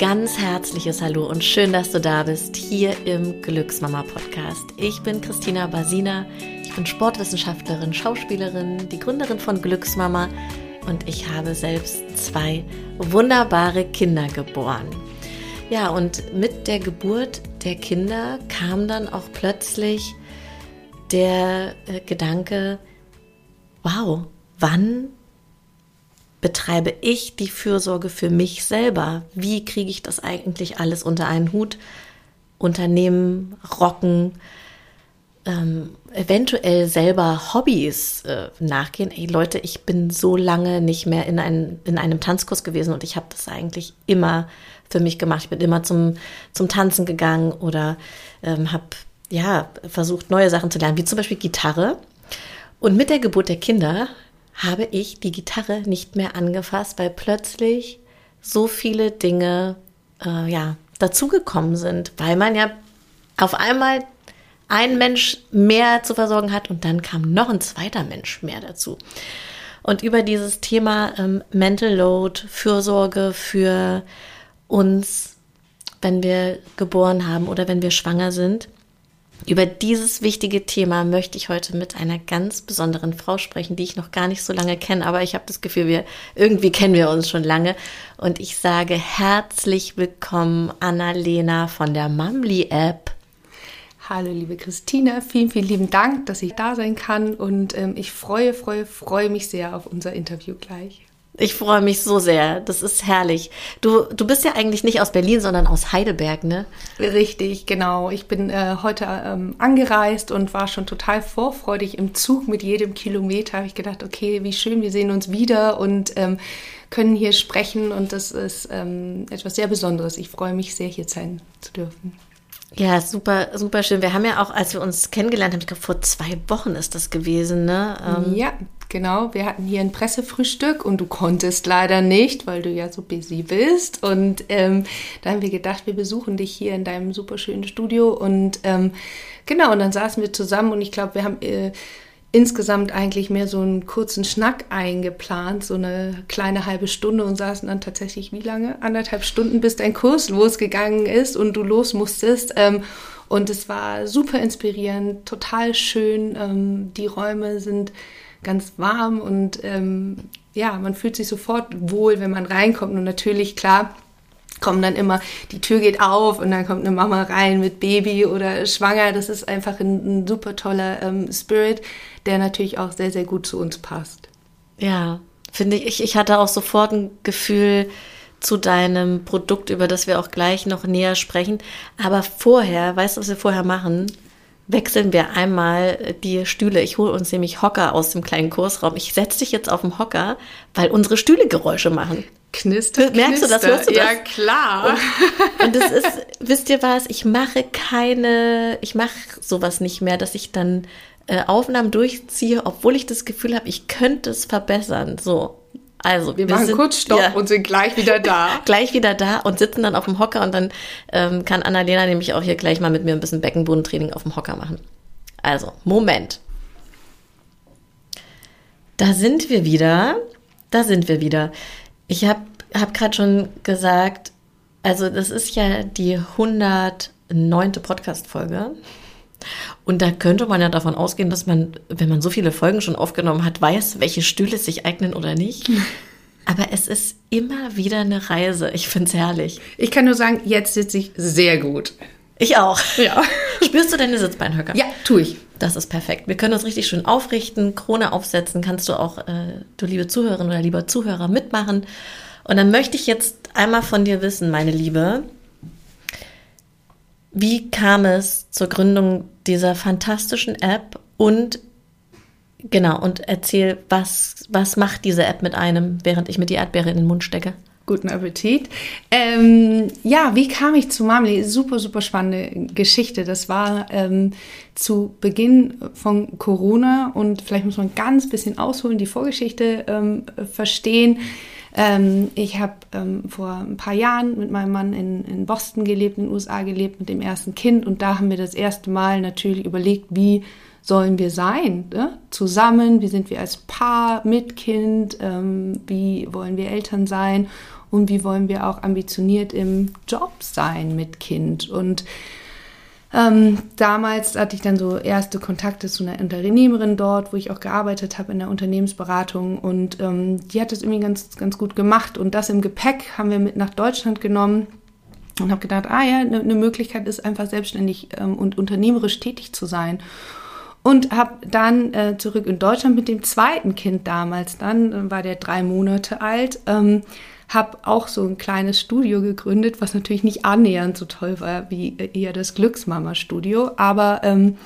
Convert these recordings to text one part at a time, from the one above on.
ganz herzliches Hallo und schön, dass du da bist hier im Glücksmama Podcast. Ich bin Christina Basina, ich bin Sportwissenschaftlerin, Schauspielerin, die Gründerin von Glücksmama und ich habe selbst zwei wunderbare Kinder geboren. Ja, und mit der Geburt der Kinder kam dann auch plötzlich der äh, Gedanke, wow, wann betreibe ich die Fürsorge für mich selber? Wie kriege ich das eigentlich alles unter einen Hut? Unternehmen, rocken, ähm, eventuell selber Hobbys äh, nachgehen. Ey Leute, ich bin so lange nicht mehr in, ein, in einem Tanzkurs gewesen und ich habe das eigentlich immer für mich gemacht. Ich bin immer zum, zum Tanzen gegangen oder ähm, habe ja versucht, neue Sachen zu lernen, wie zum Beispiel Gitarre. Und mit der Geburt der Kinder habe ich die Gitarre nicht mehr angefasst, weil plötzlich so viele Dinge äh, ja, dazugekommen sind, weil man ja auf einmal ein Mensch mehr zu versorgen hat und dann kam noch ein zweiter Mensch mehr dazu. Und über dieses Thema ähm, Mental Load, Fürsorge für uns, wenn wir geboren haben oder wenn wir schwanger sind, über dieses wichtige Thema möchte ich heute mit einer ganz besonderen Frau sprechen, die ich noch gar nicht so lange kenne, aber ich habe das Gefühl, wir irgendwie kennen wir uns schon lange. Und ich sage herzlich willkommen, Annalena von der Mamli App. Hallo, liebe Christina, vielen, vielen lieben Dank, dass ich da sein kann und ähm, ich freue, freue, freue mich sehr auf unser Interview gleich. Ich freue mich so sehr. Das ist herrlich. Du, du bist ja eigentlich nicht aus Berlin, sondern aus Heidelberg, ne? Richtig, genau. Ich bin äh, heute ähm, angereist und war schon total vorfreudig im Zug mit jedem Kilometer. Habe ich gedacht, okay, wie schön, wir sehen uns wieder und ähm, können hier sprechen. Und das ist ähm, etwas sehr Besonderes. Ich freue mich sehr, hier sein zu dürfen. Ja, super, super schön. Wir haben ja auch, als wir uns kennengelernt haben, ich glaube, vor zwei Wochen ist das gewesen, ne? Ähm ja, genau. Wir hatten hier ein Pressefrühstück und du konntest leider nicht, weil du ja so busy bist. Und ähm, da haben wir gedacht, wir besuchen dich hier in deinem super schönen Studio. Und ähm, genau, und dann saßen wir zusammen und ich glaube, wir haben. Äh, insgesamt eigentlich mehr so einen kurzen Schnack eingeplant, so eine kleine halbe Stunde und saßen dann tatsächlich wie lange? Anderthalb Stunden, bis dein Kurs losgegangen ist und du los musstest. Ähm, und es war super inspirierend, total schön. Ähm, die Räume sind ganz warm und ähm, ja, man fühlt sich sofort wohl, wenn man reinkommt. Und natürlich, klar, kommen dann immer, die Tür geht auf und dann kommt eine Mama rein mit Baby oder schwanger. Das ist einfach ein, ein super toller ähm, Spirit, der natürlich auch sehr, sehr gut zu uns passt. Ja, finde ich. Ich hatte auch sofort ein Gefühl zu deinem Produkt, über das wir auch gleich noch näher sprechen. Aber vorher, weißt du, was wir vorher machen? Wechseln wir einmal die Stühle. Ich hole uns nämlich Hocker aus dem kleinen Kursraum. Ich setze dich jetzt auf den Hocker, weil unsere Stühle Geräusche machen. Knister, Merkst knister. du das? Hörst du das? Ja, klar. Und, und das ist, wisst ihr was? Ich mache keine, ich mache sowas nicht mehr, dass ich dann äh, Aufnahmen durchziehe, obwohl ich das Gefühl habe, ich könnte es verbessern. So. Also, wir, wir machen sind, kurz Stopp ja, und sind gleich wieder da. gleich wieder da und sitzen dann auf dem Hocker und dann ähm, kann Annalena nämlich auch hier gleich mal mit mir ein bisschen Beckenbodentraining auf dem Hocker machen. Also, Moment. Da sind wir wieder. Da sind wir wieder. Ich habe hab gerade schon gesagt, also das ist ja die 109. Podcast-Folge. Und da könnte man ja davon ausgehen, dass man, wenn man so viele Folgen schon aufgenommen hat, weiß, welche Stühle sich eignen oder nicht. Aber es ist immer wieder eine Reise. Ich finde es herrlich. Ich kann nur sagen, jetzt sitze ich sehr gut. Ich auch. Ja. Spürst du deine Sitzbeinhöcker? Ja, tue ich. Das ist perfekt. Wir können uns richtig schön aufrichten, Krone aufsetzen. Kannst du auch, äh, du liebe Zuhörerin oder lieber Zuhörer, mitmachen. Und dann möchte ich jetzt einmal von dir wissen, meine Liebe, wie kam es zur Gründung dieser fantastischen App und genau, und erzähl, was, was macht diese App mit einem, während ich mir die Erdbeere in den Mund stecke? Guten Appetit. Ähm, ja, wie kam ich zu Marmelade? Super, super spannende Geschichte. Das war ähm, zu Beginn von Corona und vielleicht muss man ganz bisschen ausholen, die Vorgeschichte ähm, verstehen. Ähm, ich habe ähm, vor ein paar Jahren mit meinem Mann in, in Boston gelebt, in den USA gelebt, mit dem ersten Kind. Und da haben wir das erste Mal natürlich überlegt, wie sollen wir sein? Ne? Zusammen, wie sind wir als Paar mit Kind? Ähm, wie wollen wir Eltern sein? Und wie wollen wir auch ambitioniert im Job sein mit Kind. Und ähm, damals hatte ich dann so erste Kontakte zu einer Unternehmerin dort, wo ich auch gearbeitet habe in der Unternehmensberatung und ähm, die hat das irgendwie ganz, ganz gut gemacht und das im Gepäck haben wir mit nach Deutschland genommen und habe gedacht, ah ja, eine ne Möglichkeit ist einfach selbstständig ähm, und unternehmerisch tätig zu sein. Und habe dann äh, zurück in Deutschland mit dem zweiten Kind damals, dann äh, war der drei Monate alt, ähm, habe auch so ein kleines Studio gegründet, was natürlich nicht annähernd so toll war wie äh, eher das Glücksmama-Studio, aber ähm,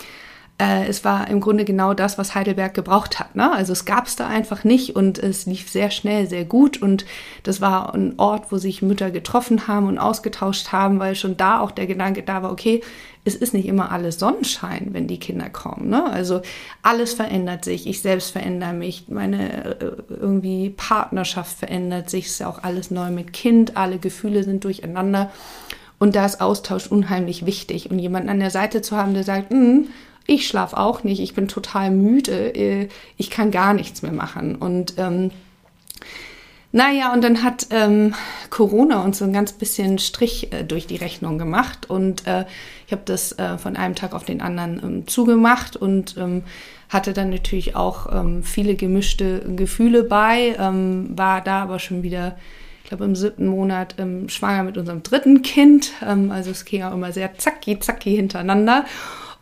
äh, es war im Grunde genau das, was Heidelberg gebraucht hat. Ne? Also es gab es da einfach nicht und es lief sehr schnell, sehr gut und das war ein Ort, wo sich Mütter getroffen haben und ausgetauscht haben, weil schon da auch der Gedanke da war, okay, es ist nicht immer alles Sonnenschein, wenn die Kinder kommen. Ne? Also alles verändert sich, ich selbst verändere mich, meine äh, irgendwie Partnerschaft verändert sich, ist ja auch alles neu mit Kind, alle Gefühle sind durcheinander. Und da ist Austausch unheimlich wichtig. Und jemanden an der Seite zu haben, der sagt, hm, ich schlafe auch nicht, ich bin total müde, äh, ich kann gar nichts mehr machen. Und ähm, naja, und dann hat ähm, Corona uns so ein ganz bisschen Strich äh, durch die Rechnung gemacht. Und äh, ich habe das äh, von einem Tag auf den anderen ähm, zugemacht und ähm, hatte dann natürlich auch ähm, viele gemischte Gefühle bei, ähm, war da aber schon wieder, ich glaube im siebten Monat ähm, schwanger mit unserem dritten Kind, ähm, also es ging auch immer sehr zacki zacki hintereinander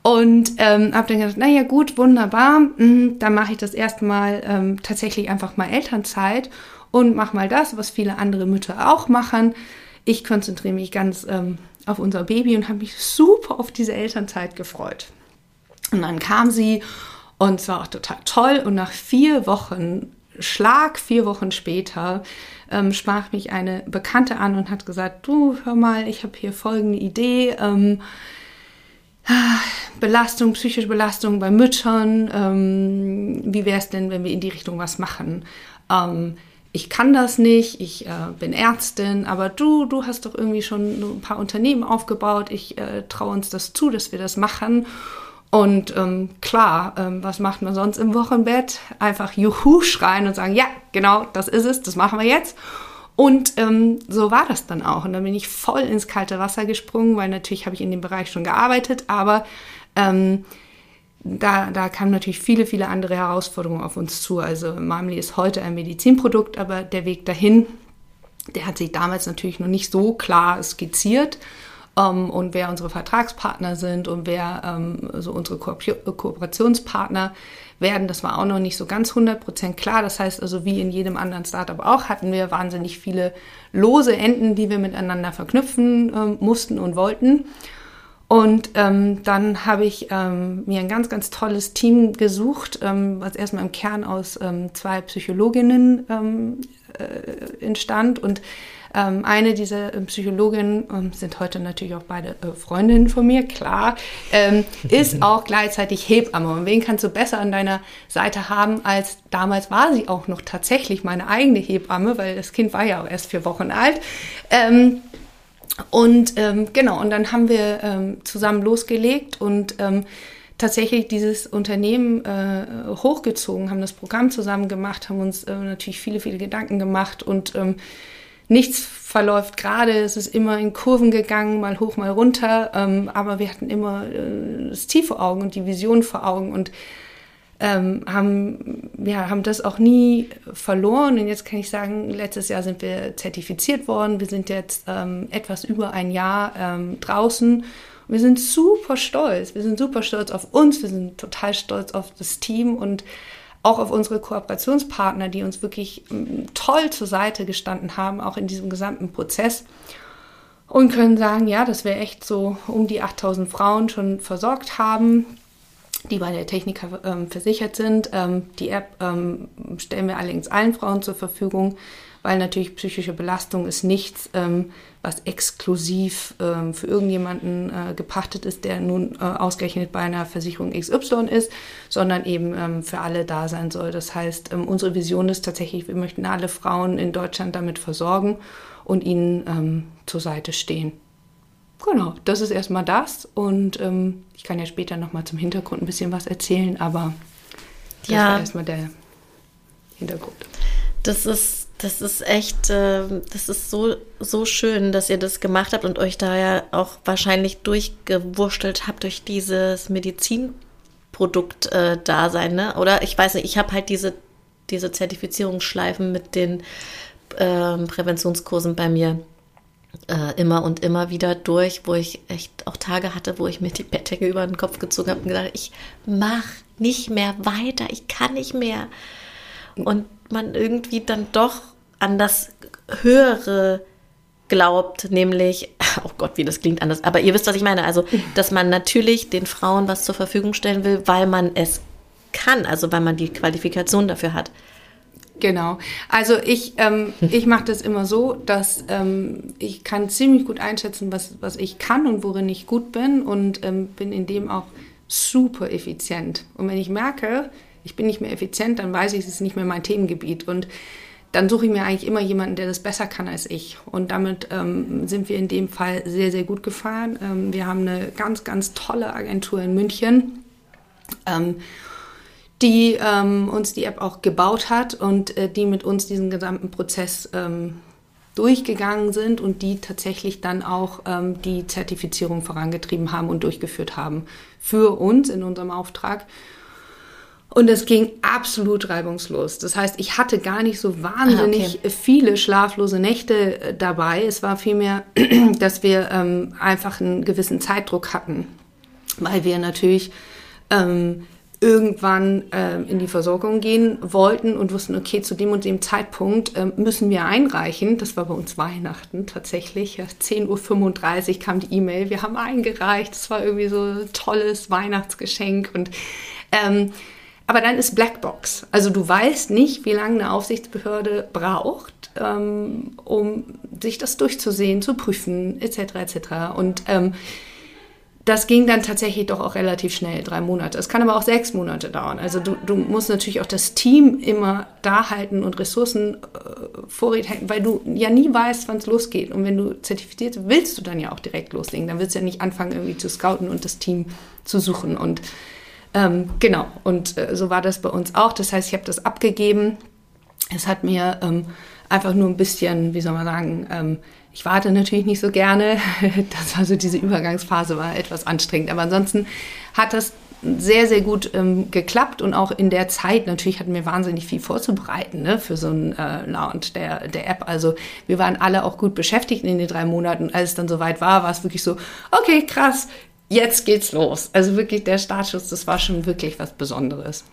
und ähm, habe dann gedacht, naja gut, wunderbar, mh, hm, dann mache ich das erstmal ähm, tatsächlich einfach mal Elternzeit und mache mal das, was viele andere Mütter auch machen. Ich konzentriere mich ganz ähm, auf unser Baby und habe mich super auf diese Elternzeit gefreut. Und dann kam sie und es war auch total toll. Und nach vier Wochen, Schlag vier Wochen später, ähm, sprach mich eine Bekannte an und hat gesagt, du, hör mal, ich habe hier folgende Idee. Ähm, Belastung, psychische Belastung bei Müttern. Ähm, wie wäre es denn, wenn wir in die Richtung was machen? Ähm, ich kann das nicht, ich äh, bin Ärztin, aber du, du hast doch irgendwie schon ein paar Unternehmen aufgebaut. Ich äh, traue uns das zu, dass wir das machen. Und ähm, klar, ähm, was macht man sonst im Wochenbett? Einfach Juhu schreien und sagen, ja, genau, das ist es, das machen wir jetzt. Und ähm, so war das dann auch. Und dann bin ich voll ins kalte Wasser gesprungen, weil natürlich habe ich in dem Bereich schon gearbeitet, aber ähm, da, da kamen natürlich viele, viele andere Herausforderungen auf uns zu. Also Mamli ist heute ein Medizinprodukt, aber der Weg dahin, der hat sich damals natürlich noch nicht so klar skizziert. Um, ähm, und wer unsere Vertragspartner sind und wer um, ähm, so unsere Ko Kooperationspartner werden. Das war auch noch nicht so ganz 100% klar. Das heißt also, wie in jedem anderen Startup auch, hatten wir wahnsinnig viele lose Enden, die wir miteinander verknüpfen äh, mussten und wollten. Und ähm, dann habe ich ähm, mir ein ganz, ganz tolles Team gesucht, ähm, was erstmal im Kern aus ähm, zwei Psychologinnen ähm, äh, entstand und ähm, eine dieser ähm, Psychologinnen ähm, sind heute natürlich auch beide äh, Freundinnen von mir, klar, ähm, ist auch gleichzeitig Hebamme. Und wen kannst du besser an deiner Seite haben, als damals war sie auch noch tatsächlich meine eigene Hebamme, weil das Kind war ja auch erst vier Wochen alt. Ähm, und ähm, genau, und dann haben wir zusammen losgelegt und tatsächlich dieses Unternehmen äh, hochgezogen, haben das Programm zusammen gemacht, haben uns äh, natürlich viele, viele Gedanken gemacht und ähm, nichts verläuft gerade, es ist immer in Kurven gegangen, mal hoch, mal runter, ähm, aber wir hatten immer äh, das Ziel vor Augen und die Vision vor Augen und ähm, haben, ja, haben das auch nie verloren. Und jetzt kann ich sagen, letztes Jahr sind wir zertifiziert worden. Wir sind jetzt ähm, etwas über ein Jahr ähm, draußen. Wir sind super stolz. Wir sind super stolz auf uns. Wir sind total stolz auf das Team und auch auf unsere Kooperationspartner, die uns wirklich mm, toll zur Seite gestanden haben, auch in diesem gesamten Prozess. Und können sagen, ja, dass wir echt so um die 8000 Frauen schon versorgt haben, die bei der Techniker ähm, versichert sind. Ähm, die App ähm, stellen wir allerdings allen Frauen zur Verfügung weil natürlich psychische Belastung ist nichts, ähm, was exklusiv ähm, für irgendjemanden äh, gepachtet ist, der nun äh, ausgerechnet bei einer Versicherung XY ist, sondern eben ähm, für alle da sein soll. Das heißt, ähm, unsere Vision ist tatsächlich, wir möchten alle Frauen in Deutschland damit versorgen und ihnen ähm, zur Seite stehen. Genau, das ist erstmal das und ähm, ich kann ja später nochmal zum Hintergrund ein bisschen was erzählen, aber das ja. war erstmal der Hintergrund. Das ist das ist echt, äh, das ist so, so schön, dass ihr das gemacht habt und euch da ja auch wahrscheinlich durchgewurschtelt habt durch dieses Medizinprodukt-Dasein, äh, ne? Oder ich weiß nicht, ich habe halt diese, diese Zertifizierungsschleifen mit den äh, Präventionskursen bei mir äh, immer und immer wieder durch, wo ich echt auch Tage hatte, wo ich mir die Bettdecke über den Kopf gezogen habe und gedacht, ich mach nicht mehr weiter, ich kann nicht mehr. Und man irgendwie dann doch an das Höhere glaubt, nämlich, oh Gott, wie das klingt anders, aber ihr wisst, was ich meine. Also, dass man natürlich den Frauen was zur Verfügung stellen will, weil man es kann, also weil man die Qualifikation dafür hat. Genau. Also ich, ähm, ich mache das immer so, dass ähm, ich kann ziemlich gut einschätzen, was, was ich kann und worin ich gut bin und ähm, bin in dem auch super effizient. Und wenn ich merke, ich bin nicht mehr effizient, dann weiß ich, es ist nicht mehr mein Themengebiet. Und dann suche ich mir eigentlich immer jemanden, der das besser kann als ich. Und damit ähm, sind wir in dem Fall sehr, sehr gut gefahren. Ähm, wir haben eine ganz, ganz tolle Agentur in München, ähm, die ähm, uns die App auch gebaut hat und äh, die mit uns diesen gesamten Prozess ähm, durchgegangen sind und die tatsächlich dann auch ähm, die Zertifizierung vorangetrieben haben und durchgeführt haben für uns in unserem Auftrag. Und es ging absolut reibungslos. Das heißt, ich hatte gar nicht so wahnsinnig ah, okay. viele schlaflose Nächte äh, dabei. Es war vielmehr, dass wir ähm, einfach einen gewissen Zeitdruck hatten, weil wir natürlich ähm, irgendwann äh, in die Versorgung gehen wollten und wussten, okay, zu dem und dem Zeitpunkt äh, müssen wir einreichen. Das war bei uns Weihnachten tatsächlich. Ja, 10.35 Uhr kam die E-Mail, wir haben eingereicht. Das war irgendwie so ein tolles Weihnachtsgeschenk und ähm, aber dann ist Blackbox. Also du weißt nicht, wie lange eine Aufsichtsbehörde braucht, ähm, um sich das durchzusehen, zu prüfen, etc. etc. Und ähm, das ging dann tatsächlich doch auch relativ schnell, drei Monate. Es kann aber auch sechs Monate dauern. Also du, du musst natürlich auch das Team immer da halten und Ressourcen äh, vorrätig halten, weil du ja nie weißt, wann es losgeht. Und wenn du zertifiziert willst du dann ja auch direkt loslegen. Dann willst du ja nicht anfangen, irgendwie zu scouten und das Team zu suchen. Und ähm, genau, und äh, so war das bei uns auch. Das heißt, ich habe das abgegeben. Es hat mir ähm, einfach nur ein bisschen, wie soll man sagen, ähm, ich warte natürlich nicht so gerne. Das war so diese Übergangsphase, war etwas anstrengend. Aber ansonsten hat das sehr, sehr gut ähm, geklappt und auch in der Zeit natürlich hatten wir wahnsinnig viel vorzubereiten ne, für so einen äh, Launch der, der App. Also wir waren alle auch gut beschäftigt in den drei Monaten. Als es dann soweit war, war es wirklich so, okay, krass, jetzt geht's los. Also wirklich der Startschuss, das war schon wirklich was Besonderes.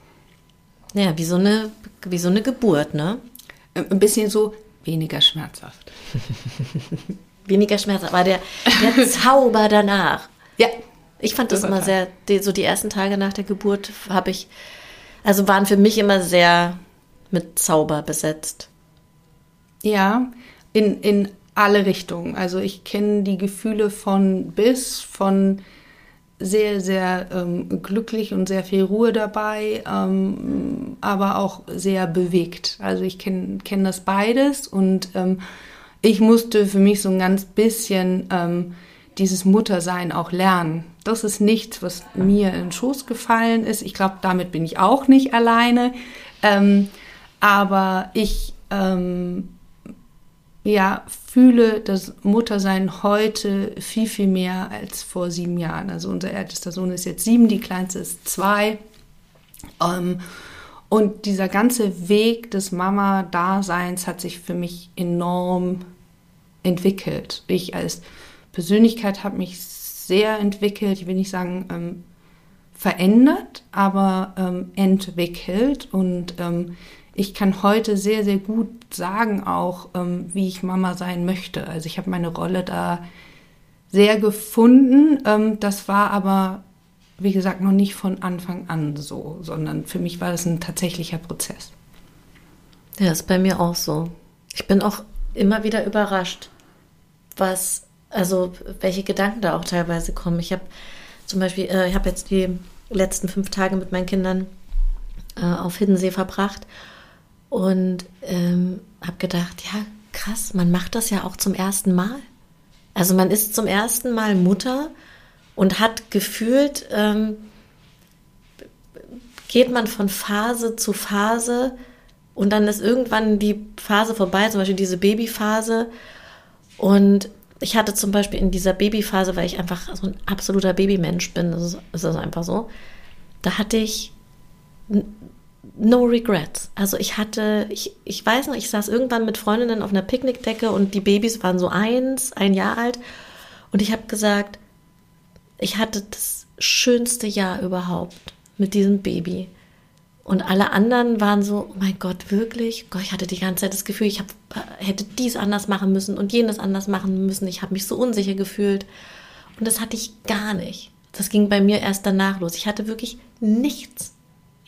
Ja, wie so eine, wie so eine Geburt, ne? Ein bisschen so weniger schmerzhaft. weniger schmerzhaft, aber der, der Zauber danach. Ja. Ich fand das immer sehr, die, so die ersten Tage nach der Geburt habe ich, also waren für mich immer sehr mit Zauber besetzt. Ja, in, in alle Richtungen. Also ich kenne die Gefühle von bis, von sehr, sehr ähm, glücklich und sehr viel Ruhe dabei, ähm, aber auch sehr bewegt. Also ich kenne kenn das beides und ähm, ich musste für mich so ein ganz bisschen ähm, dieses Muttersein auch lernen. Das ist nichts, was mir in den Schoß gefallen ist. Ich glaube, damit bin ich auch nicht alleine. Ähm, aber ich ähm, ja, fühle das Muttersein heute viel, viel mehr als vor sieben Jahren. Also unser ältester Sohn ist jetzt sieben, die kleinste ist zwei. Ähm, und dieser ganze Weg des Mama-Daseins hat sich für mich enorm entwickelt. Ich als Persönlichkeit habe mich sehr entwickelt, ich will nicht sagen ähm, verändert, aber ähm, entwickelt. Und ähm, ich kann heute sehr, sehr gut sagen auch, ähm, wie ich Mama sein möchte. Also ich habe meine Rolle da sehr gefunden. Ähm, das war aber, wie gesagt, noch nicht von Anfang an so, sondern für mich war das ein tatsächlicher Prozess. Ja, ist bei mir auch so. Ich bin auch immer wieder überrascht, was, also welche Gedanken da auch teilweise kommen. Ich habe zum Beispiel, äh, ich habe jetzt die letzten fünf Tage mit meinen Kindern äh, auf Hiddensee verbracht und ähm, habe gedacht, ja, krass, man macht das ja auch zum ersten Mal. Also man ist zum ersten Mal Mutter und hat gefühlt, ähm, geht man von Phase zu Phase Und dann ist irgendwann die Phase vorbei, zum Beispiel diese Babyphase. Und ich hatte zum Beispiel in dieser Babyphase, weil ich einfach so ein absoluter Babymensch bin, das ist, das ist einfach so, da hatte ich no regrets. Also ich hatte, ich, ich weiß noch, ich saß irgendwann mit Freundinnen auf einer Picknickdecke und die Babys waren so eins, ein Jahr alt. Und ich habe gesagt, ich hatte das schönste Jahr überhaupt mit diesem Baby. Und alle anderen waren so, oh mein Gott, wirklich? Gott, ich hatte die ganze Zeit das Gefühl, ich hab, hätte dies anders machen müssen und jenes anders machen müssen. Ich habe mich so unsicher gefühlt. Und das hatte ich gar nicht. Das ging bei mir erst danach los. Ich hatte wirklich nichts.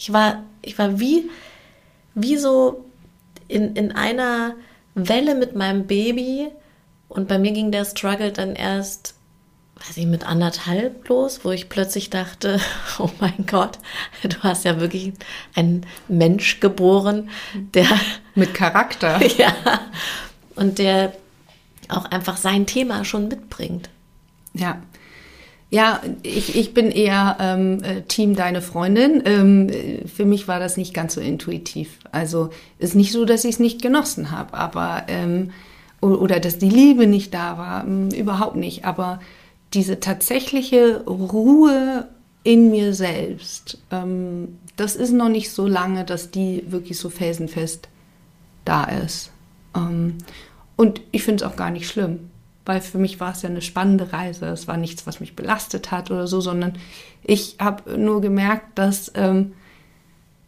Ich war, ich war wie, wie so in, in einer Welle mit meinem Baby. Und bei mir ging der Struggle dann erst weiß ich, mit anderthalb los, wo ich plötzlich dachte, oh mein Gott, du hast ja wirklich einen Mensch geboren, der... Mit Charakter. ja. Und der auch einfach sein Thema schon mitbringt. Ja. Ja, ich, ich bin eher ähm, äh, Team Deine Freundin. Ähm, für mich war das nicht ganz so intuitiv. Also ist nicht so, dass ich es nicht genossen habe, aber ähm, oder dass die Liebe nicht da war, ähm, überhaupt nicht. Aber diese tatsächliche Ruhe in mir selbst, ähm, das ist noch nicht so lange, dass die wirklich so felsenfest da ist. Ähm, und ich finde es auch gar nicht schlimm, weil für mich war es ja eine spannende Reise. Es war nichts, was mich belastet hat oder so, sondern ich habe nur gemerkt, dass ähm,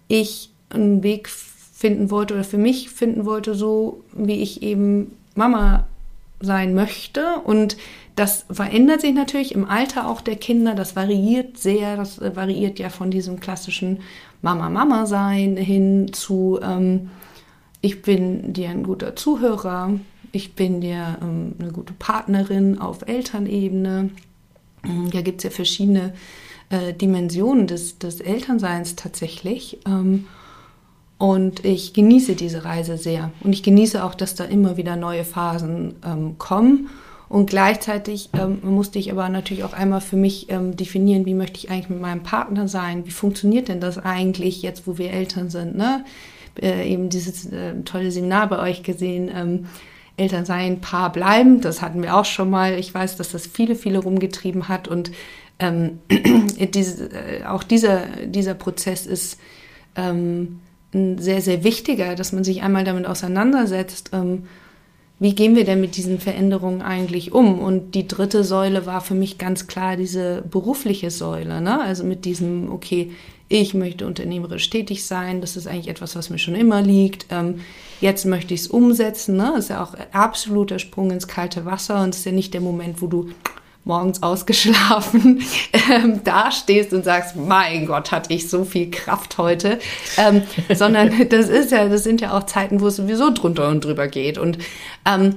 ich einen Weg finden wollte oder für mich finden wollte, so wie ich eben Mama sein möchte und das verändert sich natürlich im Alter auch der Kinder. Das variiert sehr. Das äh, variiert ja von diesem klassischen Mama-Mama sein hin zu ähm, ich bin dir ein guter Zuhörer, ich bin dir ähm, eine gute Partnerin auf Elternebene. Ähm, da gibt es ja verschiedene äh, Dimensionen des, des Elternseins tatsächlich. Ähm, und ich genieße diese Reise sehr. Und ich genieße auch, dass da immer wieder neue Phasen ähm, kommen. Und gleichzeitig ähm, musste ich aber natürlich auch einmal für mich ähm, definieren, wie möchte ich eigentlich mit meinem Partner sein? Wie funktioniert denn das eigentlich jetzt, wo wir Eltern sind? Ne? Äh, eben dieses äh, tolle Seminar bei euch gesehen. Ähm, Eltern sein, Paar bleiben. Das hatten wir auch schon mal. Ich weiß, dass das viele, viele rumgetrieben hat. Und ähm, diese, äh, auch dieser, dieser Prozess ist ähm, ein sehr, sehr wichtiger, dass man sich einmal damit auseinandersetzt ähm, wie gehen wir denn mit diesen Veränderungen eigentlich um? Und die dritte Säule war für mich ganz klar diese berufliche Säule, ne? also mit diesem, okay, ich möchte unternehmerisch tätig sein, das ist eigentlich etwas, was mir schon immer liegt. Ähm, jetzt möchte ich es umsetzen, ne? das ist ja auch absoluter Sprung ins kalte Wasser und es ist ja nicht der Moment, wo du morgens ausgeschlafen ähm, dastehst und sagst, mein Gott, hatte ich so viel Kraft heute, ähm, sondern das ist ja, das sind ja auch Zeiten, wo es sowieso drunter und drüber geht. Und ähm,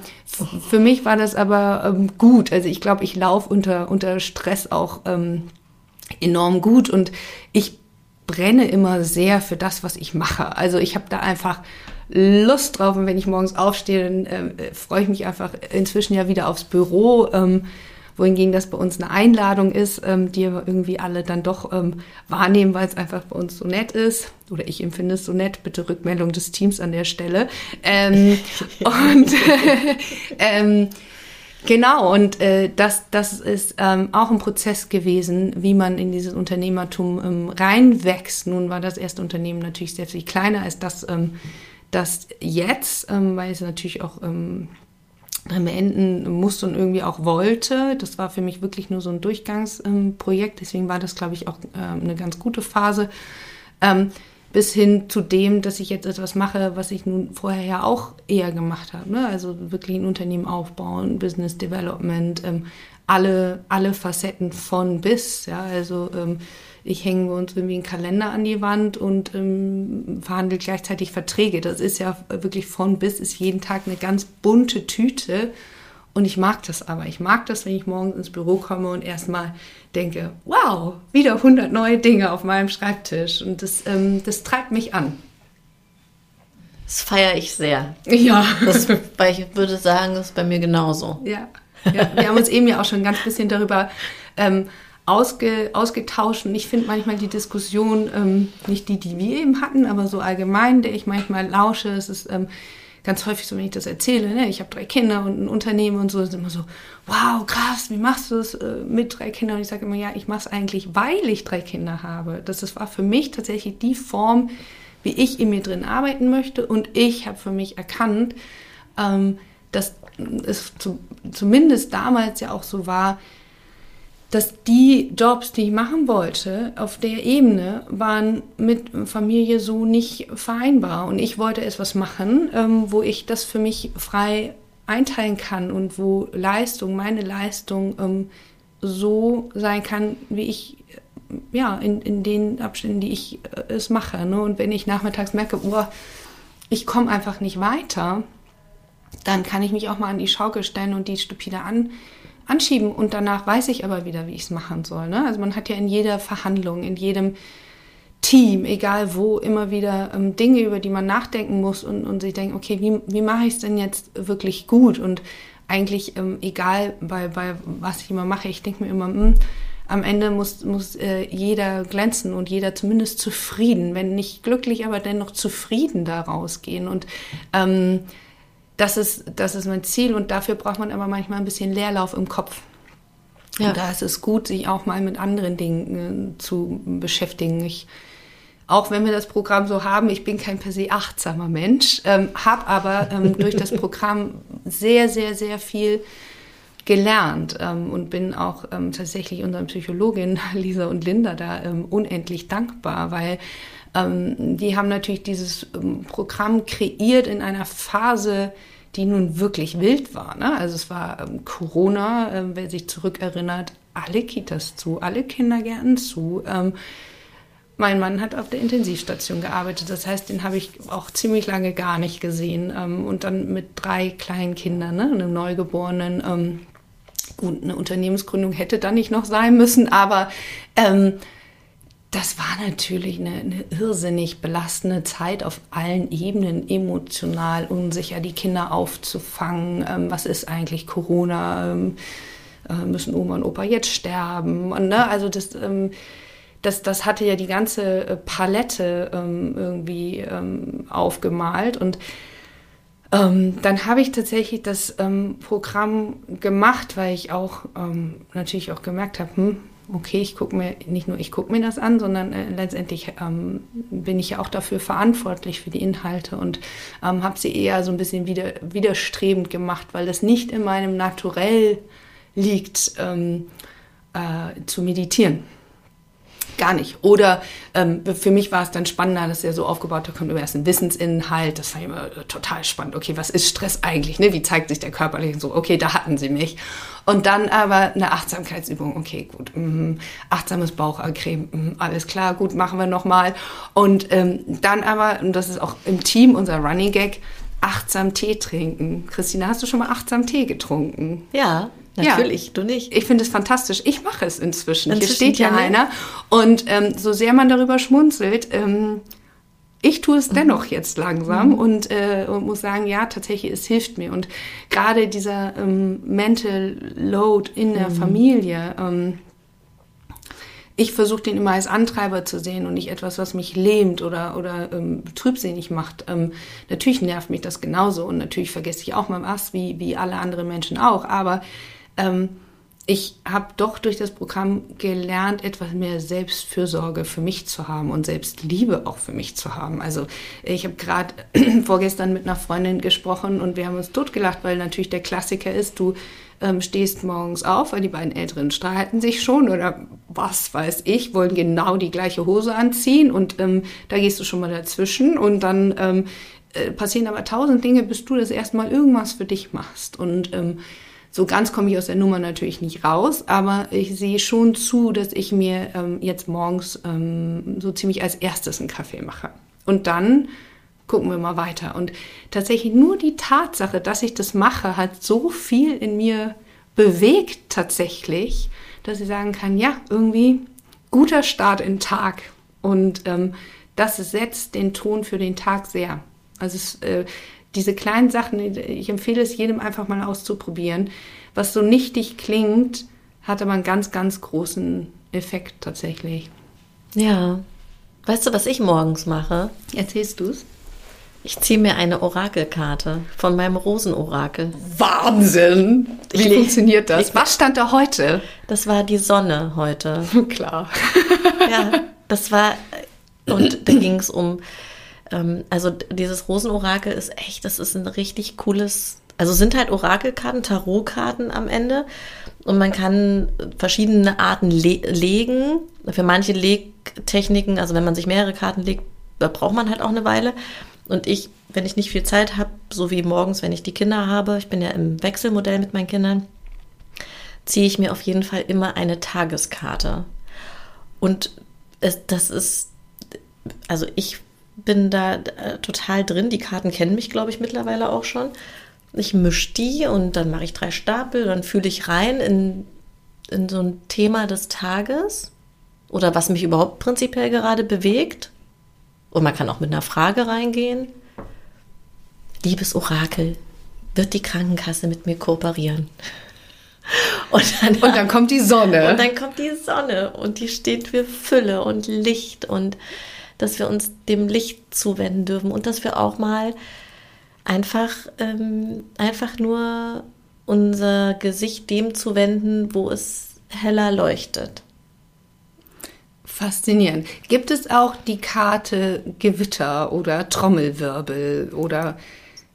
für mich war das aber ähm, gut. Also ich glaube, ich laufe unter unter Stress auch ähm, enorm gut und ich brenne immer sehr für das, was ich mache. Also ich habe da einfach Lust drauf und wenn ich morgens aufstehe, dann äh, freue ich mich einfach inzwischen ja wieder aufs Büro. Ähm, wohingegen das bei uns eine Einladung ist, ähm, die wir irgendwie alle dann doch ähm, wahrnehmen, weil es einfach bei uns so nett ist. Oder ich empfinde es so nett. Bitte Rückmeldung des Teams an der Stelle. Ähm, und ähm, Genau, und äh, das, das ist ähm, auch ein Prozess gewesen, wie man in dieses Unternehmertum ähm, reinwächst. Nun war das erste Unternehmen natürlich sehr viel kleiner als das, ähm, das jetzt, ähm, weil es natürlich auch ähm, beenden musste und irgendwie auch wollte. Das war für mich wirklich nur so ein Durchgangsprojekt. Deswegen war das, glaube ich, auch ähm, eine ganz gute Phase. Ähm, bis hin zu dem, dass ich jetzt etwas mache, was ich nun vorher ja auch eher gemacht habe. Ne? Also wirklich ein Unternehmen aufbauen, Business Development, ähm, alle, alle Facetten von bis. Ja? Also ähm, ich hänge uns irgendwie einen Kalender an die Wand und ähm, verhandle gleichzeitig Verträge. Das ist ja wirklich von bis, ist jeden Tag eine ganz bunte Tüte. Und ich mag das aber. Ich mag das, wenn ich morgens ins Büro komme und erstmal denke, wow, wieder 100 neue Dinge auf meinem Schreibtisch. Und das, ähm, das treibt mich an. Das feiere ich sehr. Ja. Das, weil ich würde sagen, das ist bei mir genauso. Ja. ja. Wir haben uns eben ja auch schon ein ganz bisschen darüber ähm, ausge, ausgetauscht. Und ich finde manchmal die Diskussion, ähm, nicht die, die wir eben hatten, aber so allgemein, der ich manchmal lausche, es ist ähm, ganz häufig so, wenn ich das erzähle, ne? ich habe drei Kinder und ein Unternehmen und so, ist immer so, wow, krass, wie machst du das äh, mit drei Kindern? Und ich sage immer, ja, ich mache es eigentlich, weil ich drei Kinder habe. Das, das war für mich tatsächlich die Form, wie ich in mir drin arbeiten möchte. Und ich habe für mich erkannt, ähm, dass es zu, zumindest damals ja auch so war, dass die Jobs, die ich machen wollte, auf der Ebene waren mit Familie so nicht vereinbar. Und ich wollte etwas machen, ähm, wo ich das für mich frei einteilen kann und wo Leistung, meine Leistung ähm, so sein kann, wie ich ja in, in den Abständen, die ich äh, es mache. Ne? Und wenn ich nachmittags merke, boah, ich komme einfach nicht weiter, dann kann ich mich auch mal an die Schaukel stellen und die stupide an anschieben und danach weiß ich aber wieder, wie ich es machen soll. Ne? Also man hat ja in jeder Verhandlung, in jedem Team, egal wo, immer wieder ähm, Dinge, über die man nachdenken muss und, und sich denkt, okay, wie, wie mache ich es denn jetzt wirklich gut? Und eigentlich ähm, egal, bei, bei was ich immer mache, ich denke mir immer, mh, hm, am Ende muss, muss äh, jeder glänzen und jeder zumindest zufrieden, wenn nicht glücklich, aber dennoch zufrieden da rausgehen. Und ähm, das ist, das ist mein Ziel und dafür braucht man aber manchmal ein bisschen Leerlauf im Kopf. Ja. Und da ist es gut, sich auch mal mit anderen Dingen äh, zu beschäftigen. Ich, auch wenn wir das Programm so haben, ich bin kein per se achtsamer Mensch, ähm, habe aber ähm, durch das Programm sehr, sehr, sehr viel gelernt ähm, und bin auch ähm, tatsächlich unseren Psychologin Lisa und Linda da ähm, unendlich dankbar, weil ähm, die haben natürlich dieses ähm, Programm kreiert in einer Phase, die nun wirklich wild war. Ne? Also es war ähm, Corona, äh, wer sich zurückerinnert, alle Kitas zu, alle Kindergärten zu. Ähm, mein Mann hat auf der Intensivstation gearbeitet, das heißt, den habe ich auch ziemlich lange gar nicht gesehen. Ähm, und dann mit drei kleinen Kindern, ne? einem Neugeborenen. Ähm, gut, eine Unternehmensgründung hätte da nicht noch sein müssen, aber ähm, das war natürlich eine, eine, irrsinnig belastende Zeit auf allen Ebenen, emotional unsicher, die Kinder aufzufangen. Ähm, was ist eigentlich Corona? Ähm, äh, müssen Oma und Opa jetzt sterben? Und, ne, also das, ähm, das, das hatte ja die ganze äh, Palette ähm, irgendwie ähm, aufgemalt und ähm, dann habe ich tatsächlich das Programm gemacht, weil ich auch natürlich auch gemerkt habe, hm, okay, ich gucke mir, nicht nur ich gucke mir das an, sondern äh, letztendlich ähm, bin ich ja auch dafür verantwortlich für die Inhalte und ähm, habe sie eher so ein bisschen wieder, widerstrebend gemacht, weil das nicht in meinem Naturell liegt, ähm, äh, zu meditieren gar nicht. Oder ähm, für mich war es dann spannender, dass er so aufgebaut, da kommt immer erst ein Wissensinhalt, das ich immer total spannend. Okay, was ist Stress eigentlich? Ne? Wie zeigt sich der körperlich? So, okay, da hatten sie mich. Und dann aber eine Achtsamkeitsübung. Okay, gut. Mm, achtsames Bauchcreme. Mm, alles klar, gut, machen wir nochmal. Und ähm, dann aber, und das ist auch im Team unser Running Gag, achtsam Tee trinken. Christina, hast du schon mal achtsam Tee getrunken? Ja. Natürlich, ja, du nicht. Ich finde es fantastisch. Ich mache es inzwischen. inzwischen. Hier steht ja einer. Und ähm, so sehr man darüber schmunzelt, ähm, ich tue es dennoch jetzt langsam mhm. und, äh, und, muss sagen, ja, tatsächlich, es hilft mir. Und gerade dieser ähm, Mental Load in der mhm. Familie, ähm, ich versuche den immer als Antreiber zu sehen und nicht etwas, was mich lähmt oder, oder ähm, trübsinnig macht. Ähm, natürlich nervt mich das genauso und natürlich vergesse ich auch mal was, wie, wie alle anderen Menschen auch. Aber ähm, ich habe doch durch das Programm gelernt, etwas mehr Selbstfürsorge für mich zu haben und Selbstliebe auch für mich zu haben. Also ich habe gerade vorgestern mit einer Freundin gesprochen und wir haben uns totgelacht, weil natürlich der Klassiker ist, du ähm, stehst morgens auf, weil die beiden Älteren streiten sich schon oder was weiß ich, wollen genau die gleiche Hose anziehen und ähm, da gehst du schon mal dazwischen und dann ähm, äh, passieren aber tausend Dinge, bis du das erstmal irgendwas für dich machst und ähm, so ganz komme ich aus der Nummer natürlich nicht raus, aber ich sehe schon zu, dass ich mir ähm, jetzt morgens ähm, so ziemlich als erstes einen Kaffee mache. Und dann gucken wir mal weiter. Und tatsächlich nur die Tatsache, dass ich das mache, hat so viel in mir bewegt tatsächlich, dass ich sagen kann, ja, irgendwie guter Start in Tag. Und ähm, das setzt den Ton für den Tag sehr. Also es, äh, diese kleinen Sachen, ich empfehle es jedem einfach mal auszuprobieren. Was so nichtig klingt, hat aber einen ganz, ganz großen Effekt tatsächlich. Ja. Weißt du, was ich morgens mache? Erzählst du es? Ich ziehe mir eine Orakelkarte von meinem Rosenorakel. Wahnsinn! Wie Ich- funktioniert das? ich- Was stand da heute? Das war die Sonne heute. Klar. Ja, das war, und da ging es um, ähm, also dieses Rosenorakel ist echt, das ist ein richtig cooles, also sind halt Orakelkarten, Tarotkarten am Ende und man kann verschiedene Arten le legen. Für manche Legtechniken, also wenn man sich mehrere Karten legt, da braucht man halt auch eine Weile. Und ich, wenn ich nicht viel Zeit habe, so wie morgens, wenn ich die Kinder habe, ich bin ja im Wechselmodell mit meinen Kindern, ziehe ich mir auf jeden Fall immer eine Tageskarte. Und es, das ist, also ich bin da äh, total drin. Die Karten kennen mich, glaube ich, mittlerweile auch schon. Ich mische die und dann mache ich drei Stapel, dann fühle ich rein in, in so ein Thema des Tages oder was mich überhaupt prinzipiell gerade bewegt. Und man kann auch mit einer Frage reingehen. Liebes Orakel, wird die Krankenkasse mit mir kooperieren? Und dann, Und dann kommt die Sonne. und dann kommt die Sonne und die steht für Fülle und Licht und dass wir uns dem Licht zuwenden dürfen und dass wir auch mal einfach, ähm, einfach nur unser Gesicht dem zuwenden, wo es heller leuchtet. Faszinierend. Gibt es auch die Karte Gewitter oder Trommelwirbel oder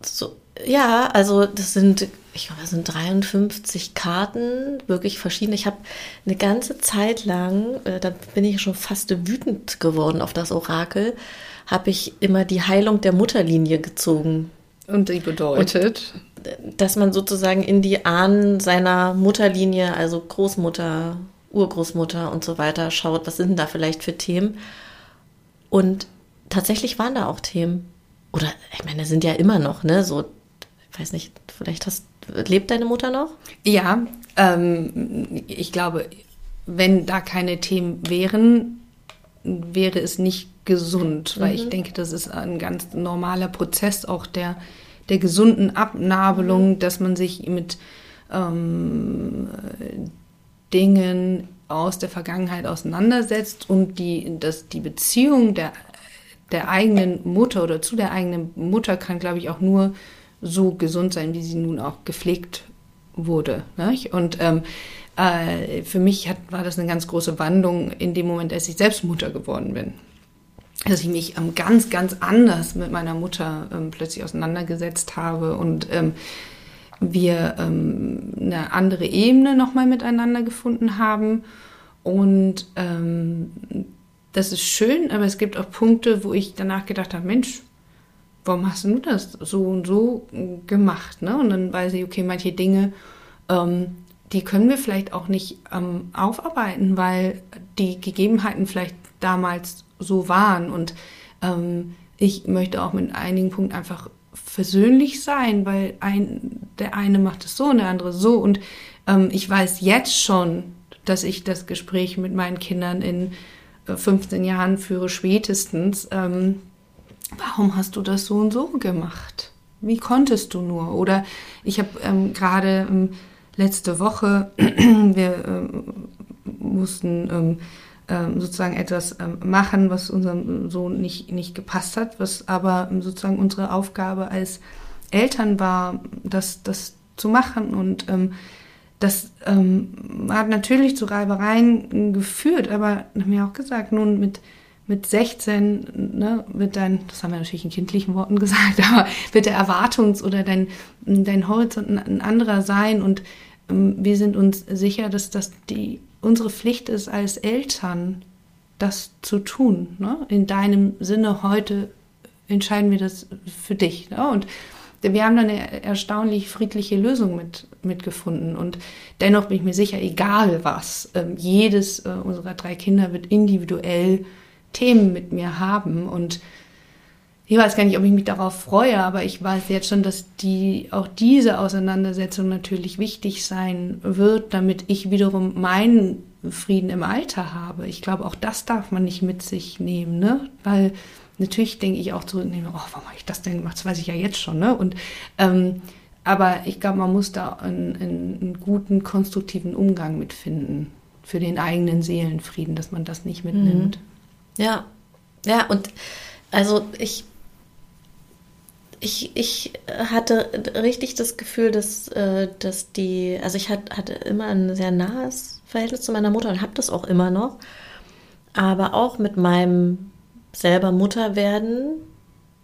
So, ja, also das sind, ich glaube, das sind 53 Karten, wirklich verschiedene. Ich habe eine ganze Zeit lang, äh, da bin ich schon fast wütend geworden auf das Orakel, habe ich immer die Heilung der Mutterlinie gezogen. und die bedeutet? Dass man sozusagen in die Ahnen seiner Mutterlinie, also Großmutter, Urgroßmutter und so weiter schaut, was sind denn da vielleicht für Themen. Und tatsächlich waren da auch Themen. Oder, ich meine, sind ja immer noch, ne, so, weiß nicht, vielleicht hast, lebt deine Mutter noch? Ja, ähm, ich glaube, wenn da keine Themen wären, wäre es nicht gesund, weil ich denke, das ist ein ganz normaler Prozess auch der, der gesunden Abnabelung, dass man sich mit ähm, Dingen aus der Vergangenheit auseinandersetzt und die, dass die Beziehung der, der eigenen Mutter oder zu der eigenen Mutter kann, glaube ich, auch nur so gesund sein, wie sie nun auch gepflegt wurde. Nicht? Und ähm, äh, für mich hat, war das eine ganz große Wandlung in dem Moment, als ich selbst Mutter geworden bin. Dass ich mich ähm, ganz, ganz anders mit meiner Mutter ähm, plötzlich auseinandergesetzt habe und ähm, wir ähm, eine andere Ebene nochmal miteinander gefunden haben. Und ähm, das ist schön, aber es gibt auch Punkte, wo ich danach gedacht habe, Mensch, warum hast du das so und so gemacht? Ne? Und dann weiß ich, okay, manche Dinge, ähm, die können wir vielleicht auch nicht ähm, aufarbeiten, weil die Gegebenheiten vielleicht damals so waren. Und ähm, ich möchte auch mit einigen Punkten einfach versöhnlich sein, weil ein, der eine macht es so und der andere so. Und ähm, ich weiß jetzt schon, dass ich das Gespräch mit meinen Kindern in äh, 15 Jahren führe, spätestens. Ähm, warum hast du das so und so gemacht? Wie konntest du nur? Oder ich habe ähm, gerade ähm, letzte Woche, wir ähm, mussten ähm, ähm, sozusagen etwas ähm, machen, was unserem Sohn nicht, nicht gepasst hat, was aber sozusagen unsere Aufgabe als Eltern war, das, das zu machen. Und das hat natürlich zu Reibereien geführt, aber haben wir auch gesagt, nun mit, mit 16, ne, wird dein, das haben wir natürlich in kindlichen Worten gesagt, aber wird der Erwartungs- oder dein, dein Horizont ein, anderer sein und ähm, wir sind uns sicher, dass das die, unsere Pflicht ist als Eltern, das zu tun. Ne? In deinem Sinne heute entscheiden wir das für dich. Ne? Und wir haben da eine erstaunlich friedliche Lösung mit, mitgefunden. Und dennoch bin ich mir sicher, egal was, ähm, jedes äh, unserer drei Kinder wird individuell Themen mit mir haben. Und ich weiß gar nicht, ob ich mich darauf freue, aber ich weiß jetzt schon, dass die, auch diese Auseinandersetzung natürlich wichtig sein wird, damit ich wiederum meinen Frieden im Alter habe. Ich glaube, auch das darf man nicht mit sich nehmen, ne? Weil natürlich denke ich auch zurück, oh, warum habe ich das denn gemacht? Das weiß ich ja jetzt schon, ne? Und ähm, aber ich glaube, man muss da einen, einen, guten, konstruktiven Umgang mitfinden für den eigenen Seelenfrieden, dass man das nicht mitnimmt. Mhm. Ja, ja, und also ich, ich, ich hatte richtig das Gefühl, dass, äh, dass die, also ich hatte immer ein sehr nahes Verhältnis zu meiner Mutter und habe das auch immer noch. Aber auch mit meinem selber Mutter werden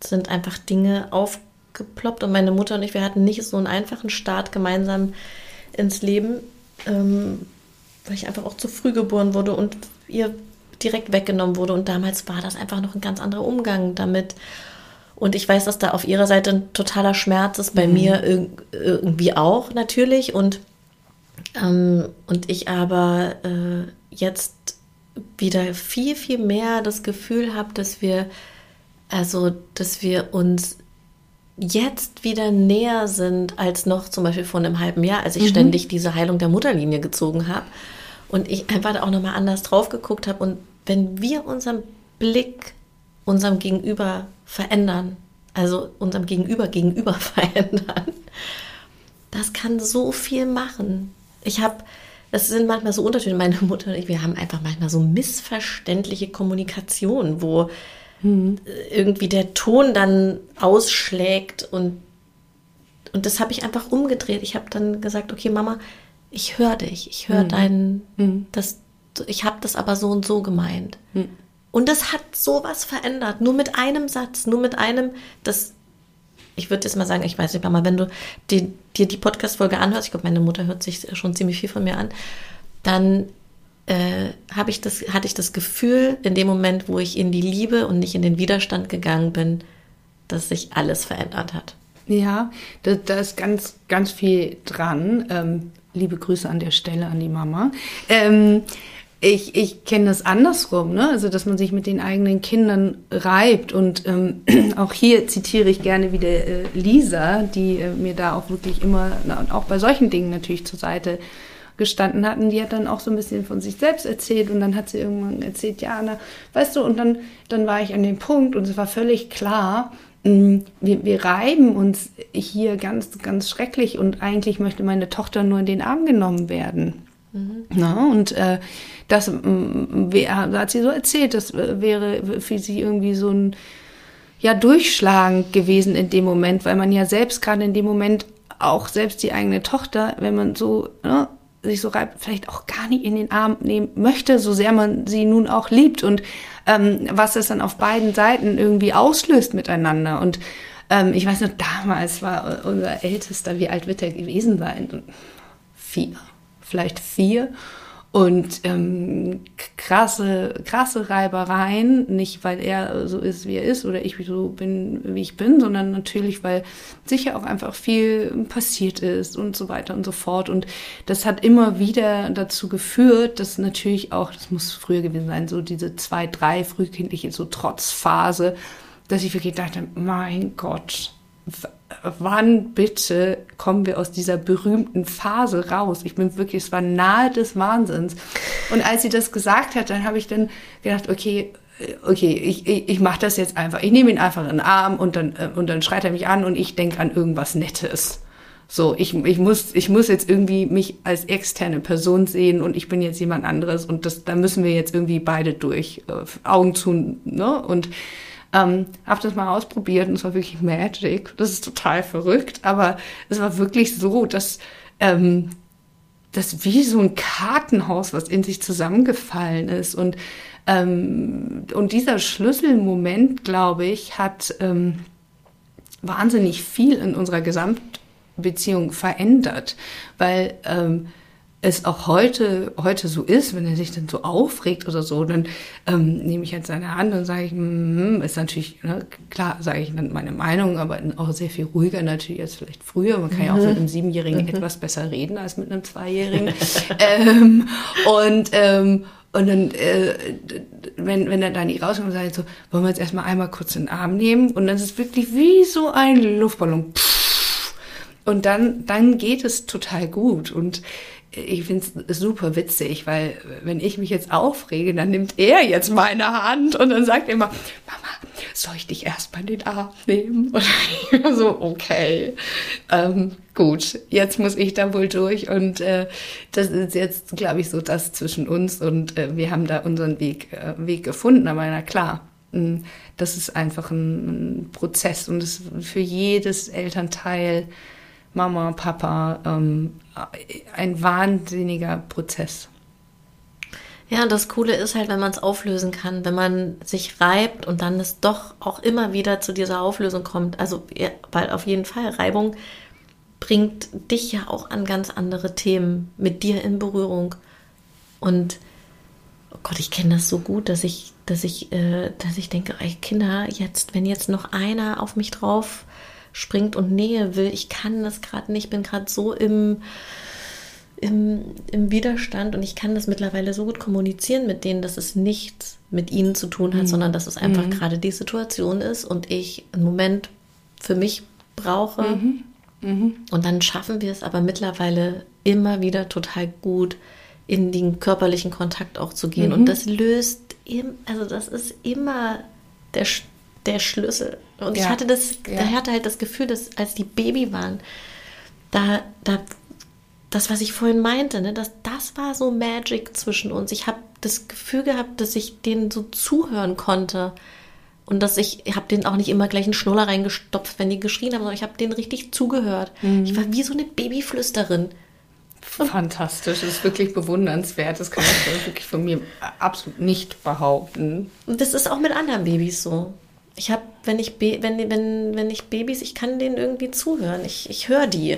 sind einfach Dinge aufgeploppt und meine Mutter und ich, wir hatten nicht so einen einfachen Start gemeinsam ins Leben, ähm, weil ich einfach auch zu früh geboren wurde und ihr direkt weggenommen wurde. Und damals war das einfach noch ein ganz anderer Umgang damit. Und ich weiß, dass da auf ihrer Seite ein totaler Schmerz ist, bei mhm. mir ir irgendwie auch natürlich. Und, ähm, und ich aber äh, jetzt wieder viel, viel mehr das Gefühl habe, dass wir, also, dass wir uns jetzt wieder näher sind als noch zum Beispiel vor einem halben Jahr, als ich mhm. ständig diese Heilung der Mutterlinie gezogen habe. Und ich einfach da auch nochmal anders drauf geguckt habe. Und wenn wir unseren Blick unserem Gegenüber verändern, also unserem Gegenüber gegenüber verändern, das kann so viel machen. Ich habe, es sind manchmal so Unterschiede. Meine Mutter und ich, wir haben einfach manchmal so missverständliche Kommunikation, wo mhm. irgendwie der Ton dann ausschlägt und und das habe ich einfach umgedreht. Ich habe dann gesagt, okay, Mama, ich höre dich, ich höre mhm. deinen, mhm. das, ich habe das aber so und so gemeint. Mhm. Und das hat sowas verändert, nur mit einem Satz, nur mit einem, das, ich würde jetzt mal sagen, ich weiß nicht, Mama, wenn du die, dir die Podcast-Folge anhörst, ich glaube, meine Mutter hört sich schon ziemlich viel von mir an, dann äh, habe ich das, hatte ich das Gefühl, in dem Moment, wo ich in die Liebe und nicht in den Widerstand gegangen bin, dass sich alles verändert hat. Ja, da, da ist ganz, ganz viel dran. Ähm, liebe Grüße an der Stelle an die Mama. Ähm, ich, ich kenne das andersrum, ne? also dass man sich mit den eigenen Kindern reibt. Und ähm, auch hier zitiere ich gerne wieder äh, Lisa, die äh, mir da auch wirklich immer, na, auch bei solchen Dingen natürlich zur Seite gestanden hatten. Die hat dann auch so ein bisschen von sich selbst erzählt und dann hat sie irgendwann erzählt, ja, na, weißt du, und dann, dann war ich an dem Punkt und es war völlig klar, wir, wir reiben uns hier ganz, ganz schrecklich und eigentlich möchte meine Tochter nur in den Arm genommen werden. Mhm. Na, und äh, das mm, hat sie so erzählt, das äh, wäre für sie irgendwie so ein ja durchschlagend gewesen in dem Moment, weil man ja selbst gerade in dem Moment auch selbst die eigene Tochter, wenn man so ne, sich so vielleicht auch gar nicht in den Arm nehmen möchte, so sehr man sie nun auch liebt und ähm, was es dann auf beiden Seiten irgendwie auslöst miteinander. Und ähm, ich weiß noch, damals war unser Ältester, wie alt wird er gewesen sein? Vier, vielleicht vier und ähm, krasse, krasse Reibereien, nicht weil er so ist, wie er ist oder ich so bin, wie ich bin, sondern natürlich, weil sicher auch einfach viel passiert ist und so weiter und so fort. Und das hat immer wieder dazu geführt, dass natürlich auch, das muss früher gewesen sein, so diese zwei, drei frühkindliche so Trotzphase, dass ich wirklich dachte, mein Gott, wann bitte kommen wir aus dieser berühmten Phase raus? Ich bin wirklich, es war nahe des Wahnsinns. Und als sie das gesagt hat, dann habe ich dann gedacht, okay, äh, okay, ich, ich, ich mache das jetzt einfach. Ich nehme ihn einfach in den Arm und dann, äh, und dann schreit er mich an und ich denke an irgendwas Nettes. So, ich, ich, muss, ich muss jetzt irgendwie mich als externe Person sehen und ich bin jetzt jemand anderes und das, da müssen wir jetzt irgendwie beide durch. Äh, Augen zu, ne? Und ähm, habe das mal ausprobiert und es war wirklich Magic. Das ist total verrückt, aber es war wirklich so, dass ähm, das wie so ein Kartenhaus, was in sich zusammengefallen ist und ähm, und dieser Schlüsselmoment, glaube ich, hat ähm, wahnsinnig viel in unserer Gesamtbeziehung verändert, weil ähm, es auch heute, heute so ist, wenn er sich dann so aufregt oder so, dann ähm, nehme ich halt seine Hand und sage ich, mm, ist natürlich, ne, klar, sage ich dann meine Meinung, aber auch sehr viel ruhiger natürlich als vielleicht früher. Man kann mhm. ja auch mit einem Siebenjährigen mhm. etwas besser reden als mit einem Zweijährigen. ähm, und ähm, und dann, äh, wenn, wenn er dann nicht rauskommt, sagt er so, wollen wir jetzt erstmal einmal kurz den Arm nehmen? Und dann ist es wirklich wie so ein Luftballon. Und dann, dann geht es total gut. Und ich finde es super witzig, weil wenn ich mich jetzt aufrege, dann nimmt er jetzt meine Hand und dann sagt er immer, Mama, soll ich dich erstmal den Arm nehmen? Und ich war so, okay, ähm, gut, jetzt muss ich da wohl durch. Und äh, das ist jetzt, glaube ich, so das zwischen uns. Und äh, wir haben da unseren Weg, äh, Weg gefunden. Aber na klar, mh, das ist einfach ein, ein Prozess und es für jedes Elternteil, Mama, Papa, ähm, ein wahnsinniger Prozess. Ja, das Coole ist halt, wenn man es auflösen kann, wenn man sich reibt und dann es doch auch immer wieder zu dieser Auflösung kommt. Also, weil auf jeden Fall Reibung bringt dich ja auch an ganz andere Themen mit dir in Berührung. Und oh Gott, ich kenne das so gut, dass ich, dass ich, äh, dass ich denke, ey, Kinder, jetzt, wenn jetzt noch einer auf mich drauf springt und Nähe will, ich kann das gerade nicht, bin gerade so im im, im Widerstand und ich kann das mittlerweile so gut kommunizieren mit denen, dass es nichts mit ihnen zu tun hat, mhm. sondern dass es einfach mhm. gerade die Situation ist und ich einen Moment für mich brauche. Mhm. mhm. Und dann schaffen wir es aber mittlerweile immer wieder total gut, in den körperlichen Kontakt auch zu gehen. Und mhm. das löst, im, also das ist immer der, der Schlüssel. Und ja. ich hatte das, ja. da hatte halt das Gefühl, dass als die Baby waren, da, da das, was ich vorhin meinte, ne, dass das war so Magic zwischen uns. Ich habe das Gefühl gehabt, dass ich denen so zuhören konnte und dass ich, ich habe denen auch nicht immer gleich einen Schnuller reingestopft, wenn die geschrien haben, sondern ich habe denen richtig zugehört. Mhm. Ich war wie so eine Babyflüsterin. Fantastisch, das ist wirklich bewundernswert. Das kann ich wirklich von mir absolut nicht behaupten. Und das ist auch mit anderen Babys so. Ich habe, wenn ich, wenn, wenn, wenn ich Babys, ich kann denen irgendwie zuhören. Ich, ich höre die.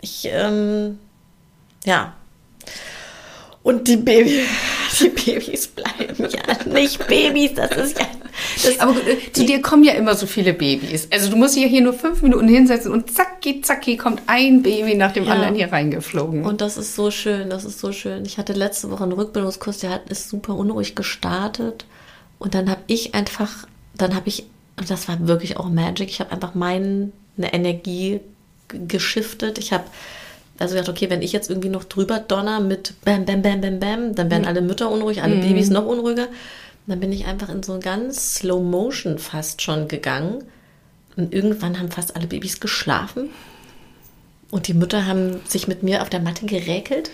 Ich, ähm, ja. Und die Babys, die Babys bleiben ja nicht Babys, das ist ja. Das, Aber gut, zu dir kommen ja immer so viele Babys. Also du musst dich ja hier nur fünf Minuten hinsetzen und zacki, zacki kommt ein Baby nach dem ja. anderen hier reingeflogen. Und das ist so schön, das ist so schön. Ich hatte letzte Woche einen Rückbildungskurs, der hat, ist super unruhig gestartet. Und dann habe ich einfach, dann habe ich, und das war wirklich auch Magic, ich habe einfach meine Energie geschiftet. Ich habe also gedacht, okay, wenn ich jetzt irgendwie noch drüber donner mit Bam, Bam, Bam, Bam, Bam, dann werden mhm. alle Mütter unruhig, alle mhm. Babys noch unruhiger. dann bin ich einfach in so ganz Slow Motion fast schon gegangen. Und irgendwann haben fast alle Babys geschlafen. Und die Mütter haben sich mit mir auf der Matte geräkelt.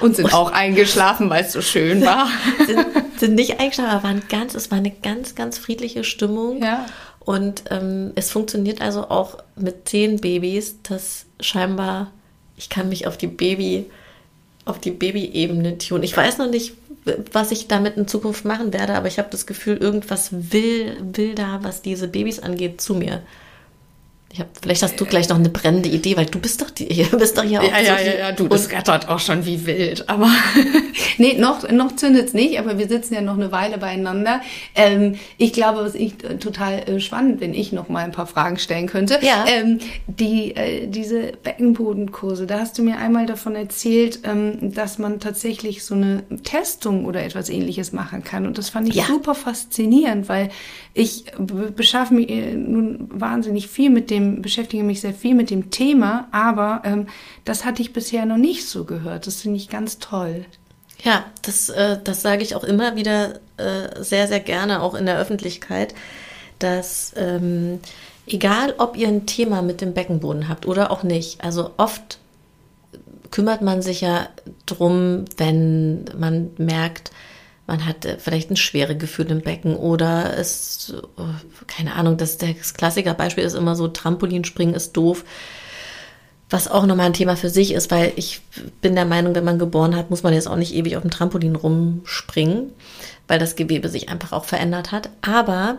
Und sind und auch eingeschlafen, weil es so schön war. sind, sind nicht eingeschlafen, aber waren ganz, es war eine ganz, ganz friedliche Stimmung. Ja. Und ähm, es funktioniert also auch mit zehn Babys, dass scheinbar ich kann mich auf die Baby, auf die Baby-Ebene tun. Ich weiß noch nicht, was ich damit in Zukunft machen werde, aber ich habe das Gefühl, irgendwas will, will da, was diese Babys angeht, zu mir. Ich hab, vielleicht hast du gleich noch eine brennende Idee, weil du bist doch die, du bist doch hier auch. Ja, so ja, ja, du, das gattert auch schon wie wild. Aber nee, noch, noch zündet es nicht, aber wir sitzen ja noch eine Weile beieinander. Ähm, ich glaube, was ich äh, total äh, spannend, wenn ich noch mal ein paar Fragen stellen könnte. Ja. Ähm, die, äh, diese Beckenbodenkurse, da hast du mir einmal davon erzählt, ähm, dass man tatsächlich so eine Testung oder etwas ähnliches machen kann. Und das fand ich ja. super faszinierend, weil ich beschaffe mich äh, nun wahnsinnig viel mit dem, beschäftige mich sehr viel mit dem Thema, aber ähm, das hatte ich bisher noch nicht so gehört. Das finde ich ganz toll. Ja, das, äh, das sage ich auch immer wieder äh, sehr, sehr gerne, auch in der Öffentlichkeit, dass ähm, egal, ob ihr ein Thema mit dem Beckenboden habt oder auch nicht, also oft kümmert man sich ja drum, wenn man merkt, man hat äh, vielleicht ein schwere Gefühl im Becken oder es, äh, keine Ahnung, das, das Klassikerbeispiel ist immer so, Trampolinspringen ist doof. Was auch nochmal ein Thema für sich ist, weil ich bin der Meinung, wenn man geboren hat, muss man jetzt auch nicht ewig auf dem Trampolin rumspringen, weil das Gewebe sich einfach auch verändert hat. Aber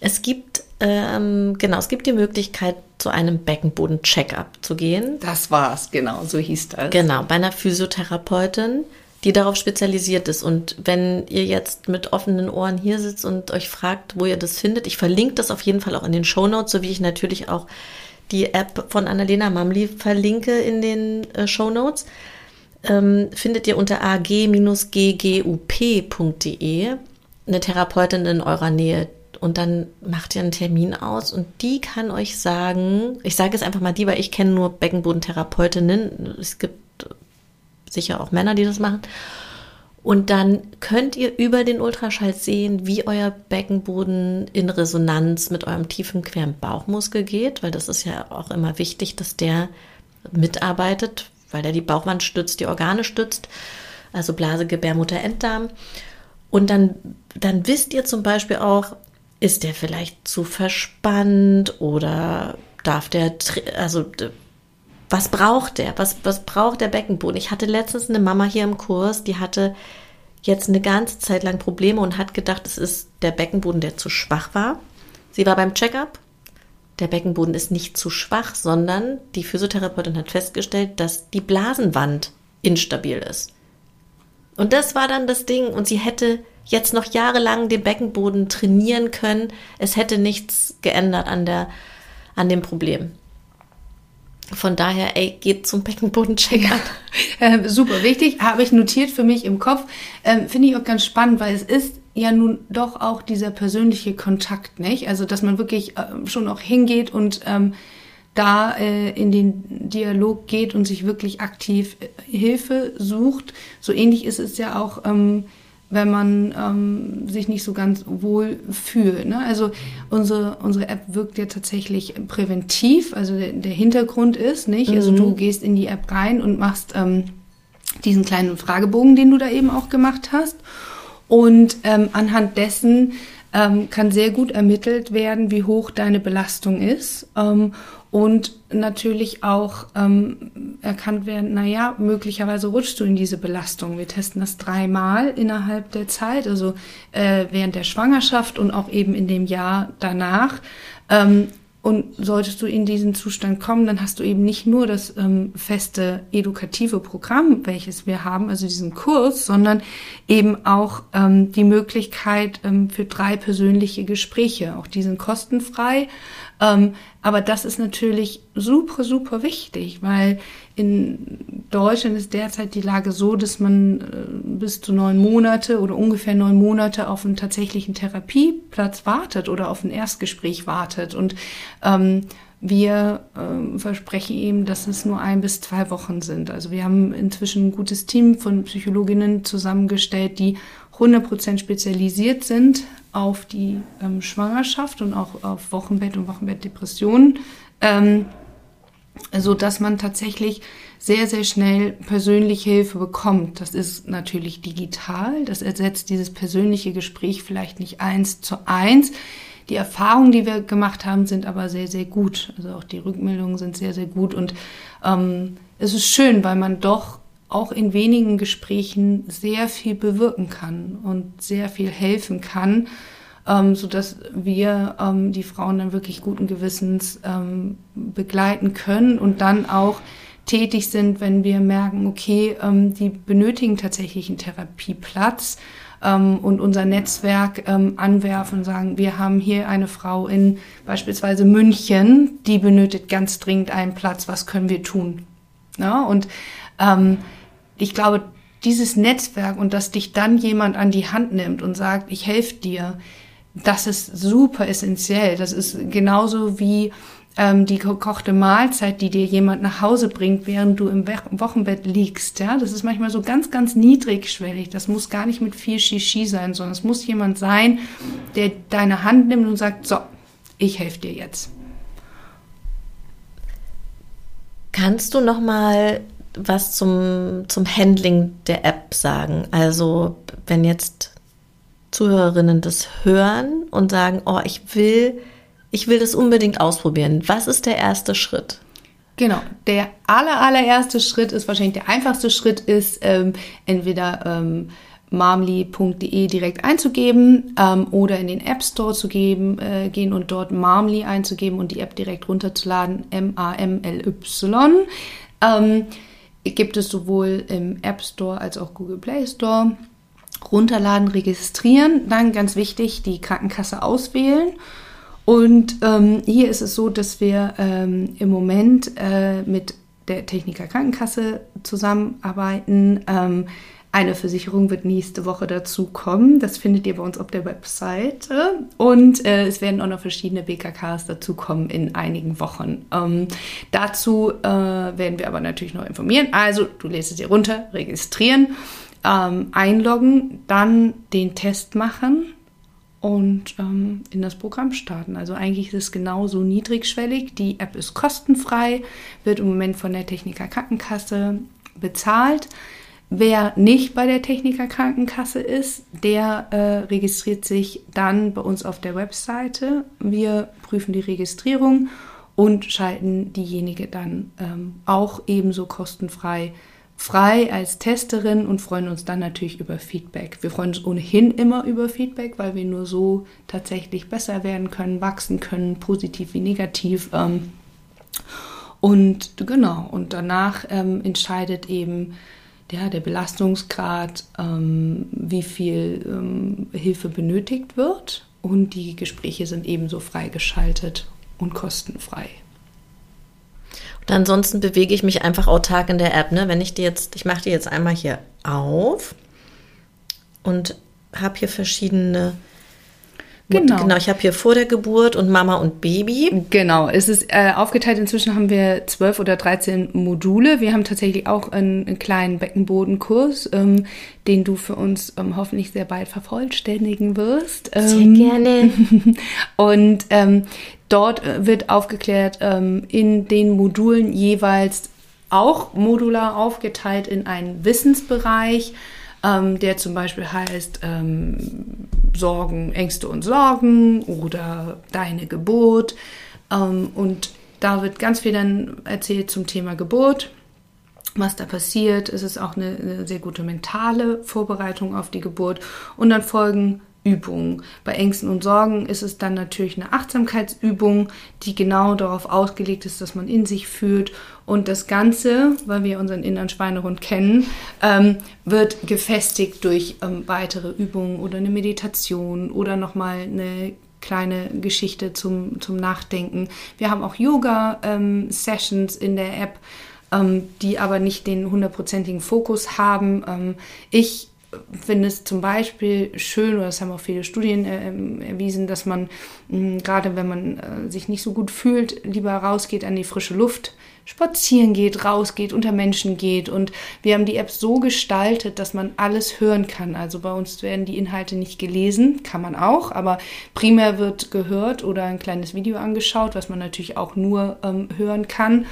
es gibt, ähm, genau, es gibt die Möglichkeit, zu einem Beckenboden-Check-up zu gehen. Das war's, genau, so hieß das. Genau, bei einer Physiotherapeutin die darauf spezialisiert ist. Und wenn ihr jetzt mit offenen Ohren hier sitzt und euch fragt, wo ihr das findet, ich verlinke das auf jeden Fall auch in den Show Notes, so wie ich natürlich auch die App von Annalena Mamli verlinke in den äh, Show Notes. Ähm, findet ihr unter ag-ggup.de eine Therapeutin in eurer Nähe, und dann macht ihr einen Termin aus und die kann euch sagen, ich sage es einfach mal die, weil ich kenne nur Beckenbodentherapeutinnen. Es gibt sicher auch Männer, die das machen. Und dann könnt ihr über den Ultraschall sehen, wie euer Beckenboden in Resonanz mit eurem tiefen queren Bauchmuskel geht, weil das ist ja auch immer wichtig, dass der mitarbeitet, weil der die Bauchwand stützt, die Organe stützt, also Blase, Gebärmutter, Enddarm. Und dann, dann wisst ihr zum Beispiel auch, ist der vielleicht zu verspannt oder darf der, also was braucht der? Was, was braucht der Beckenboden? Ich hatte letztens eine Mama hier im Kurs, die hatte jetzt eine ganze Zeit lang Probleme und hat gedacht, es ist der Beckenboden, der zu schwach war. Sie war beim Checkup. Der Beckenboden ist nicht zu schwach, sondern die Physiotherapeutin hat festgestellt, dass die Blasenwand instabil ist. Und das war dann das Ding. Und sie hätte jetzt noch jahrelang den Beckenboden trainieren können. Es hätte nichts geändert an, der, an dem Problem. Von daher, ey, geht zum Beckenboden-Check-up. Äh, super wichtig, habe ich notiert für mich im Kopf. Ähm, Finde ich auch ganz spannend, weil es ist ja nun doch auch dieser persönliche Kontakt, nicht? Also, dass man wirklich äh, schon auch hingeht und ähm, da äh, in den Dialog geht und sich wirklich aktiv äh, Hilfe sucht. So ähnlich ist es ja auch ähm, wenn man ähm, sich nicht so ganz wohl fühlt. Ne? Also unsere, unsere App wirkt ja tatsächlich präventiv, also der, der Hintergrund ist, nicht? Mhm. Also du mhm. gehst in die App rein und machst ähm, diesen kleinen Fragebogen, den du da eben auch gemacht hast. Und ähm, anhand dessen ähm, kann sehr gut ermittelt werden, wie hoch deine Belastung ist. Ähm, und natürlich auch ähm, erkannt werden, naja, möglicherweise rutschst du in diese Belastung. Wir testen das dreimal innerhalb der Zeit, also äh, während der Schwangerschaft und auch eben in dem Jahr danach. Ähm, und solltest du in diesen Zustand kommen, dann hast du eben nicht nur das ähm, feste edukative Programm, welches wir haben, also diesen Kurs, sondern eben auch ähm, die Möglichkeit ähm, für drei persönliche Gespräche. Auch die sind kostenfrei. Ähm, aber das ist natürlich super, super wichtig, weil in Deutschland ist derzeit die Lage so, dass man äh, bis zu neun Monate oder ungefähr neun Monate auf einen tatsächlichen Therapieplatz wartet oder auf ein Erstgespräch wartet. Und ähm, wir äh, versprechen eben, dass es nur ein bis zwei Wochen sind. Also wir haben inzwischen ein gutes Team von Psychologinnen zusammengestellt, die 100% spezialisiert sind auf die ähm, Schwangerschaft und auch auf Wochenbett und Wochenbettdepressionen, ähm, so dass man tatsächlich sehr, sehr schnell persönliche Hilfe bekommt. Das ist natürlich digital. Das ersetzt dieses persönliche Gespräch vielleicht nicht eins zu eins. Die Erfahrungen, die wir gemacht haben, sind aber sehr, sehr gut. Also auch die Rückmeldungen sind sehr, sehr gut. Und ähm, es ist schön, weil man doch auch in wenigen Gesprächen sehr viel bewirken kann und sehr viel helfen kann, ähm, so dass wir ähm, die Frauen dann wirklich guten Gewissens ähm, begleiten können und dann auch tätig sind, wenn wir merken, okay, ähm, die benötigen tatsächlich einen Therapieplatz ähm, und unser Netzwerk ähm, anwerfen und sagen, wir haben hier eine Frau in beispielsweise München, die benötigt ganz dringend einen Platz, was können wir tun? Ja, und ähm, ich glaube, dieses Netzwerk und dass dich dann jemand an die Hand nimmt und sagt, ich helfe dir, das ist super essentiell. Das ist genauso wie ähm, die gekochte Mahlzeit, die dir jemand nach Hause bringt, während du im Wochenbett liegst. Ja, das ist manchmal so ganz, ganz niedrigschwellig. Das muss gar nicht mit viel Shishi sein, sondern es muss jemand sein, der deine Hand nimmt und sagt, so, ich helfe dir jetzt. Kannst du noch mal was zum, zum Handling der App sagen? Also, wenn jetzt Zuhörerinnen das hören und sagen, oh, ich will, ich will das unbedingt ausprobieren. Was ist der erste Schritt? Genau, der aller, allererste Schritt ist wahrscheinlich der einfachste Schritt ist ähm, entweder ähm, marmly.de direkt einzugeben ähm, oder in den App Store zu geben, äh, gehen und dort Marmly einzugeben und die App direkt runterzuladen, M-A-M-L-Y. Ähm, gibt es sowohl im App Store als auch Google Play Store. Runterladen, registrieren, dann ganz wichtig, die Krankenkasse auswählen. Und ähm, hier ist es so, dass wir ähm, im Moment äh, mit der Techniker Krankenkasse zusammenarbeiten. Ähm, eine Versicherung wird nächste Woche dazu kommen. Das findet ihr bei uns auf der Webseite. Und äh, es werden auch noch verschiedene BKKs dazukommen in einigen Wochen. Ähm, dazu äh, werden wir aber natürlich noch informieren. Also, du lässt es dir runter, registrieren. ähm, einloggen, dann den Test machen und ähm, in das Programm starten. Also eigentlich ist es genauso niedrigschwellig. Die App ist kostenfrei, wird im Moment von der Techniker Krankenkasse bezahlt. Wer nicht bei der Techniker Krankenkasse ist, der äh, registriert sich dann bei uns auf der Webseite. Wir prüfen die Registrierung und schalten diejenige dann ähm, auch ebenso kostenfrei frei als Testerin und freuen uns dann natürlich über Feedback. Wir freuen uns ohnehin immer über Feedback, weil wir nur so tatsächlich besser werden können, wachsen können, positiv wie negativ. Ähm, und genau, und danach ähm, entscheidet eben ja, der Belastungsgrad, ähm, wie viel ähm, Hilfe benötigt wird. Und die Gespräche sind ebenso freigeschaltet und kostenfrei. Und ansonsten bewege ich mich einfach autark in der App. Ne? Wenn ich die jetzt, ich mache die jetzt einmal hier auf und habe hier verschiedene Genau. genau, ich habe hier vor der Geburt und Mama und Baby. Genau, es ist äh, aufgeteilt. Inzwischen haben wir zwölf oder dreizehn Module. Wir haben tatsächlich auch einen, einen kleinen Beckenbodenkurs, ähm, den du für uns ähm, hoffentlich sehr bald vervollständigen wirst. Ähm, sehr gerne. und ähm, dort äh, wird aufgeklärt ähm, in den Modulen jeweils auch modular aufgeteilt in einen Wissensbereich ähm, der zum Beispiel heißt Sorgen, Ängste und Sorgen oder deine Geburt. Ähm, und da wird ganz viel dann erzählt zum Thema Geburt was da passiert. Es ist auch eine, eine, sehr gute mentale Vorbereitung auf die Geburt. Und dann folgen Übungen. Bei Ängsten und Sorgen ist es dann natürlich eine Achtsamkeitsübung, die genau darauf ausgelegt ist, dass man in sich fühlt. Und das Ganze, weil wir unseren inneren Schweinehund kennen, ähm, wird gefestigt durch ähm, weitere Übungen oder eine Meditation oder nochmal eine kleine Geschichte zum, zum Nachdenken. Wir haben auch Yoga-Sessions ähm, in der App, ähm, die aber nicht den hundertprozentigen Fokus haben. Ähm, ich finde es zum Beispiel schön, oder das haben auch viele Studien äh, erwiesen, dass man mh, gerade wenn man äh, sich nicht so gut fühlt, lieber rausgeht an die frische Luft, spazieren geht, rausgeht, unter Menschen geht. Und wir haben die App so gestaltet, dass man alles hören kann. Also bei uns werden die Inhalte nicht gelesen, kann man auch, aber primär wird gehört oder ein kleines Video angeschaut, was man natürlich auch nur ähm, hören kann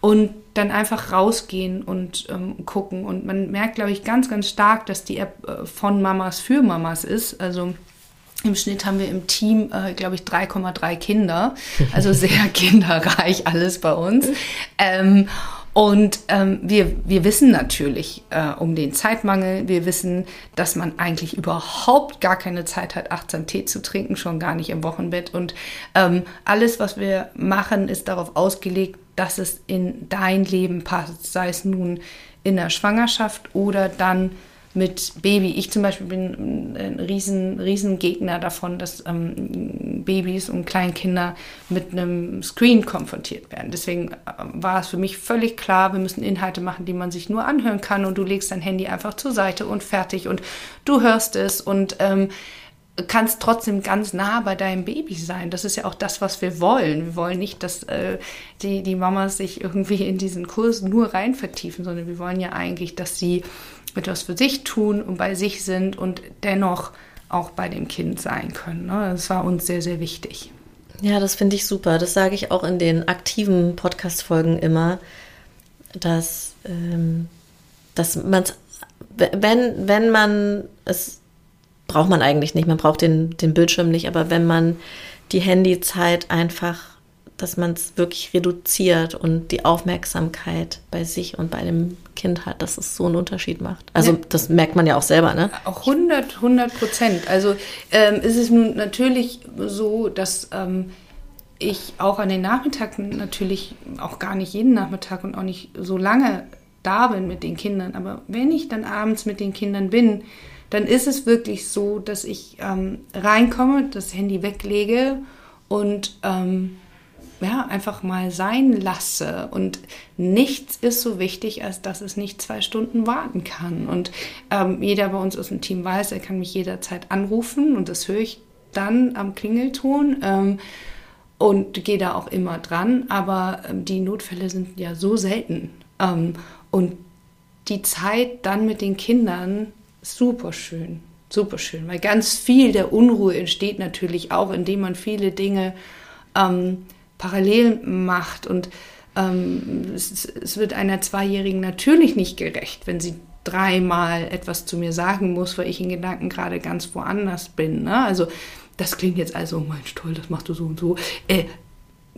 und dann einfach rausgehen und ähm, gucken. Und man merkt, glaube ich, ganz, ganz stark, dass die App äh, von Mamas für Mamas ist. Also im Schnitt haben wir im Team, äh, glaube ich, 3,3 Kinder. Also sehr kinderreich alles bei uns. Ähm, und ähm, wir, wir wissen natürlich äh, um den Zeitmangel. Wir wissen, dass man eigentlich überhaupt gar keine Zeit hat, achtsam Tee zu trinken, schon gar nicht im Wochenbett. Und ähm, alles, was wir machen, ist darauf ausgelegt, dass es in dein Leben passt, sei es nun in der Schwangerschaft oder dann mit Baby. Ich zum Beispiel bin ein riesen, riesen Gegner davon, dass ähm, Babys und Kleinkinder mit einem Screen konfrontiert werden. Deswegen äh, war es für mich völlig klar, wir müssen Inhalte machen, die man sich nur anhören kann und du legst dein Handy einfach zur Seite und fertig und du hörst es und ähm, kannst trotzdem ganz nah bei deinem Baby sein. Das ist ja auch das, was wir wollen. Wir wollen nicht, dass äh, die, die Mamas sich irgendwie in diesen Kurs nur rein vertiefen, sondern wir wollen ja eigentlich, dass sie etwas für sich tun und bei sich sind und dennoch auch bei dem Kind sein können. Ne? Das war uns sehr, sehr wichtig. Ja, das finde ich super. Das sage ich auch in den aktiven Podcast-Folgen immer, dass, ähm, dass man wenn, wenn man es braucht man eigentlich nicht. Man braucht den, den Bildschirm nicht, aber wenn man die Handyzeit einfach, dass man es wirklich reduziert und die Aufmerksamkeit bei sich und bei dem Kind hat, dass es so einen Unterschied macht. Also ja. das merkt man ja auch selber, ne? Auch 100, 100 Prozent. Also ähm, ist es nun natürlich so, dass ähm, ich auch an den Nachmittagen natürlich auch gar nicht jeden Nachmittag und auch nicht so lange da bin mit den Kindern. Aber wenn ich dann abends mit den Kindern bin, dann ist es wirklich so, dass ich ähm, reinkomme, das Handy weglege und ähm, ja, einfach mal sein lasse. Und nichts ist so wichtig, als dass es nicht zwei Stunden warten kann. Und ähm, jeder bei uns aus dem Team weiß, er kann mich jederzeit anrufen und das höre ich dann am Klingelton ähm, und gehe da auch immer dran. Aber ähm, die Notfälle sind ja so selten. Ähm, und die Zeit dann mit den Kindern super schön. Super schön, weil ganz viel der Unruhe entsteht natürlich auch, indem man viele Dinge ähm, parallel macht. Und ähm, es, es, wird einer Zweijährigen natürlich nicht gerecht, wenn sie dreimal etwas zu mir sagen muss, weil ich in Gedanken gerade ganz woanders bin. Ne? Also das klingt jetzt also, oh Mensch, toll, das machst du so und so. Äh,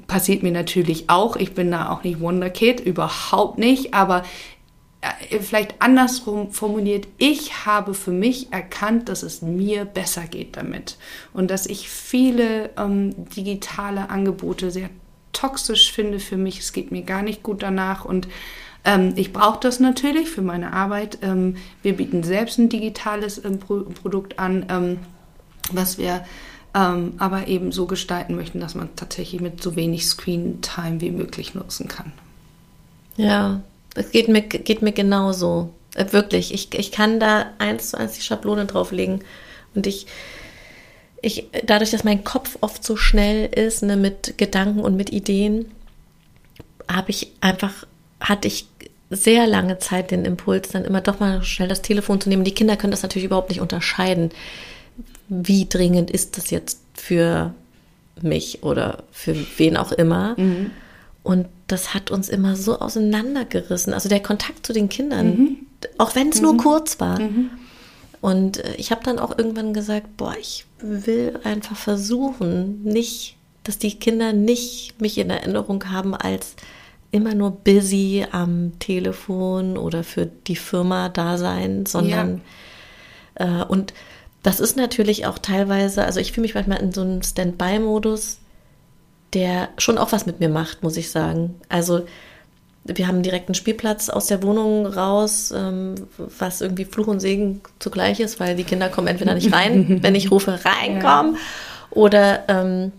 passiert mir natürlich auch. Ich bin da auch nicht Wonderkid, überhaupt nicht. Aber vielleicht andersrum formuliert, ich habe für mich erkannt, dass es mir besser geht damit und dass ich viele ähm, digitale Angebote sehr toxisch finde für mich. Es geht mir gar nicht gut danach und ähm, ich brauche das natürlich für meine Arbeit. Ähm, wir bieten selbst ein digitales ähm, Pro Produkt an, ähm, was wir ähm, aber eben so gestalten möchten, dass man tatsächlich mit so wenig Screen Time wie möglich nutzen kann. Ja, es geht mir, geht mir genauso. Äh, wirklich. Ich, ich kann da eins zu eins die Schablone drauflegen. Und ich, ich, dadurch, dass mein Kopf oft so schnell ist, ne, mit Gedanken und mit Ideen, habe ich einfach, hatte ich sehr lange Zeit den Impuls, dann immer doch mal schnell das Telefon zu nehmen. Die Kinder können das natürlich überhaupt nicht unterscheiden. Wie dringend ist das jetzt für mich oder für wen auch immer? Mhm. Und das hat uns immer so auseinandergerissen. Also der Kontakt zu den Kindern, mhm. auch wenn es mhm. nur kurz war. Mhm. Und äh, ich habe dann auch irgendwann gesagt, boah, ich will einfach versuchen, nicht, dass die Kinder nicht mich in Erinnerung haben als immer nur busy am Telefon oder für die Firma da sein, sondern ja. äh, und das ist natürlich auch teilweise, also ich fühle mich manchmal in so einem Standby-Modus, der schon auch was mit mir macht, muss ich sagen. Also wir haben direkt einen Spielplatz aus der Wohnung raus, ähm, was irgendwie Fluch und Segen zugleich ist, weil die Kinder kommen entweder nicht rein, wenn ich rufe, reinkommen, ja. oder ähm,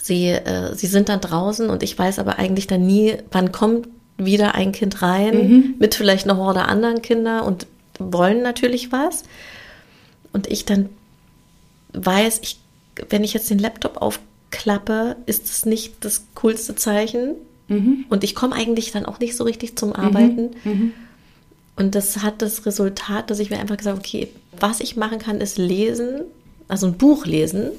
sie, äh, sie sind dann draußen und ich weiß aber eigentlich dann nie, wann kommt wieder ein Kind rein, mhm. mit vielleicht einer Horde anderen Kinder und wollen natürlich was. Und ich dann weiß, ich, wenn ich jetzt den Laptop auf klappe, ist es nicht das coolste Zeichen. Mhm. Und ich komme eigentlich dann auch nicht so richtig zum Arbeiten. Mhm. Mhm. Und das hat das Resultat, dass ich mir einfach gesagt habe, okay, was ich machen kann, ist lesen, also ein Buch lesen,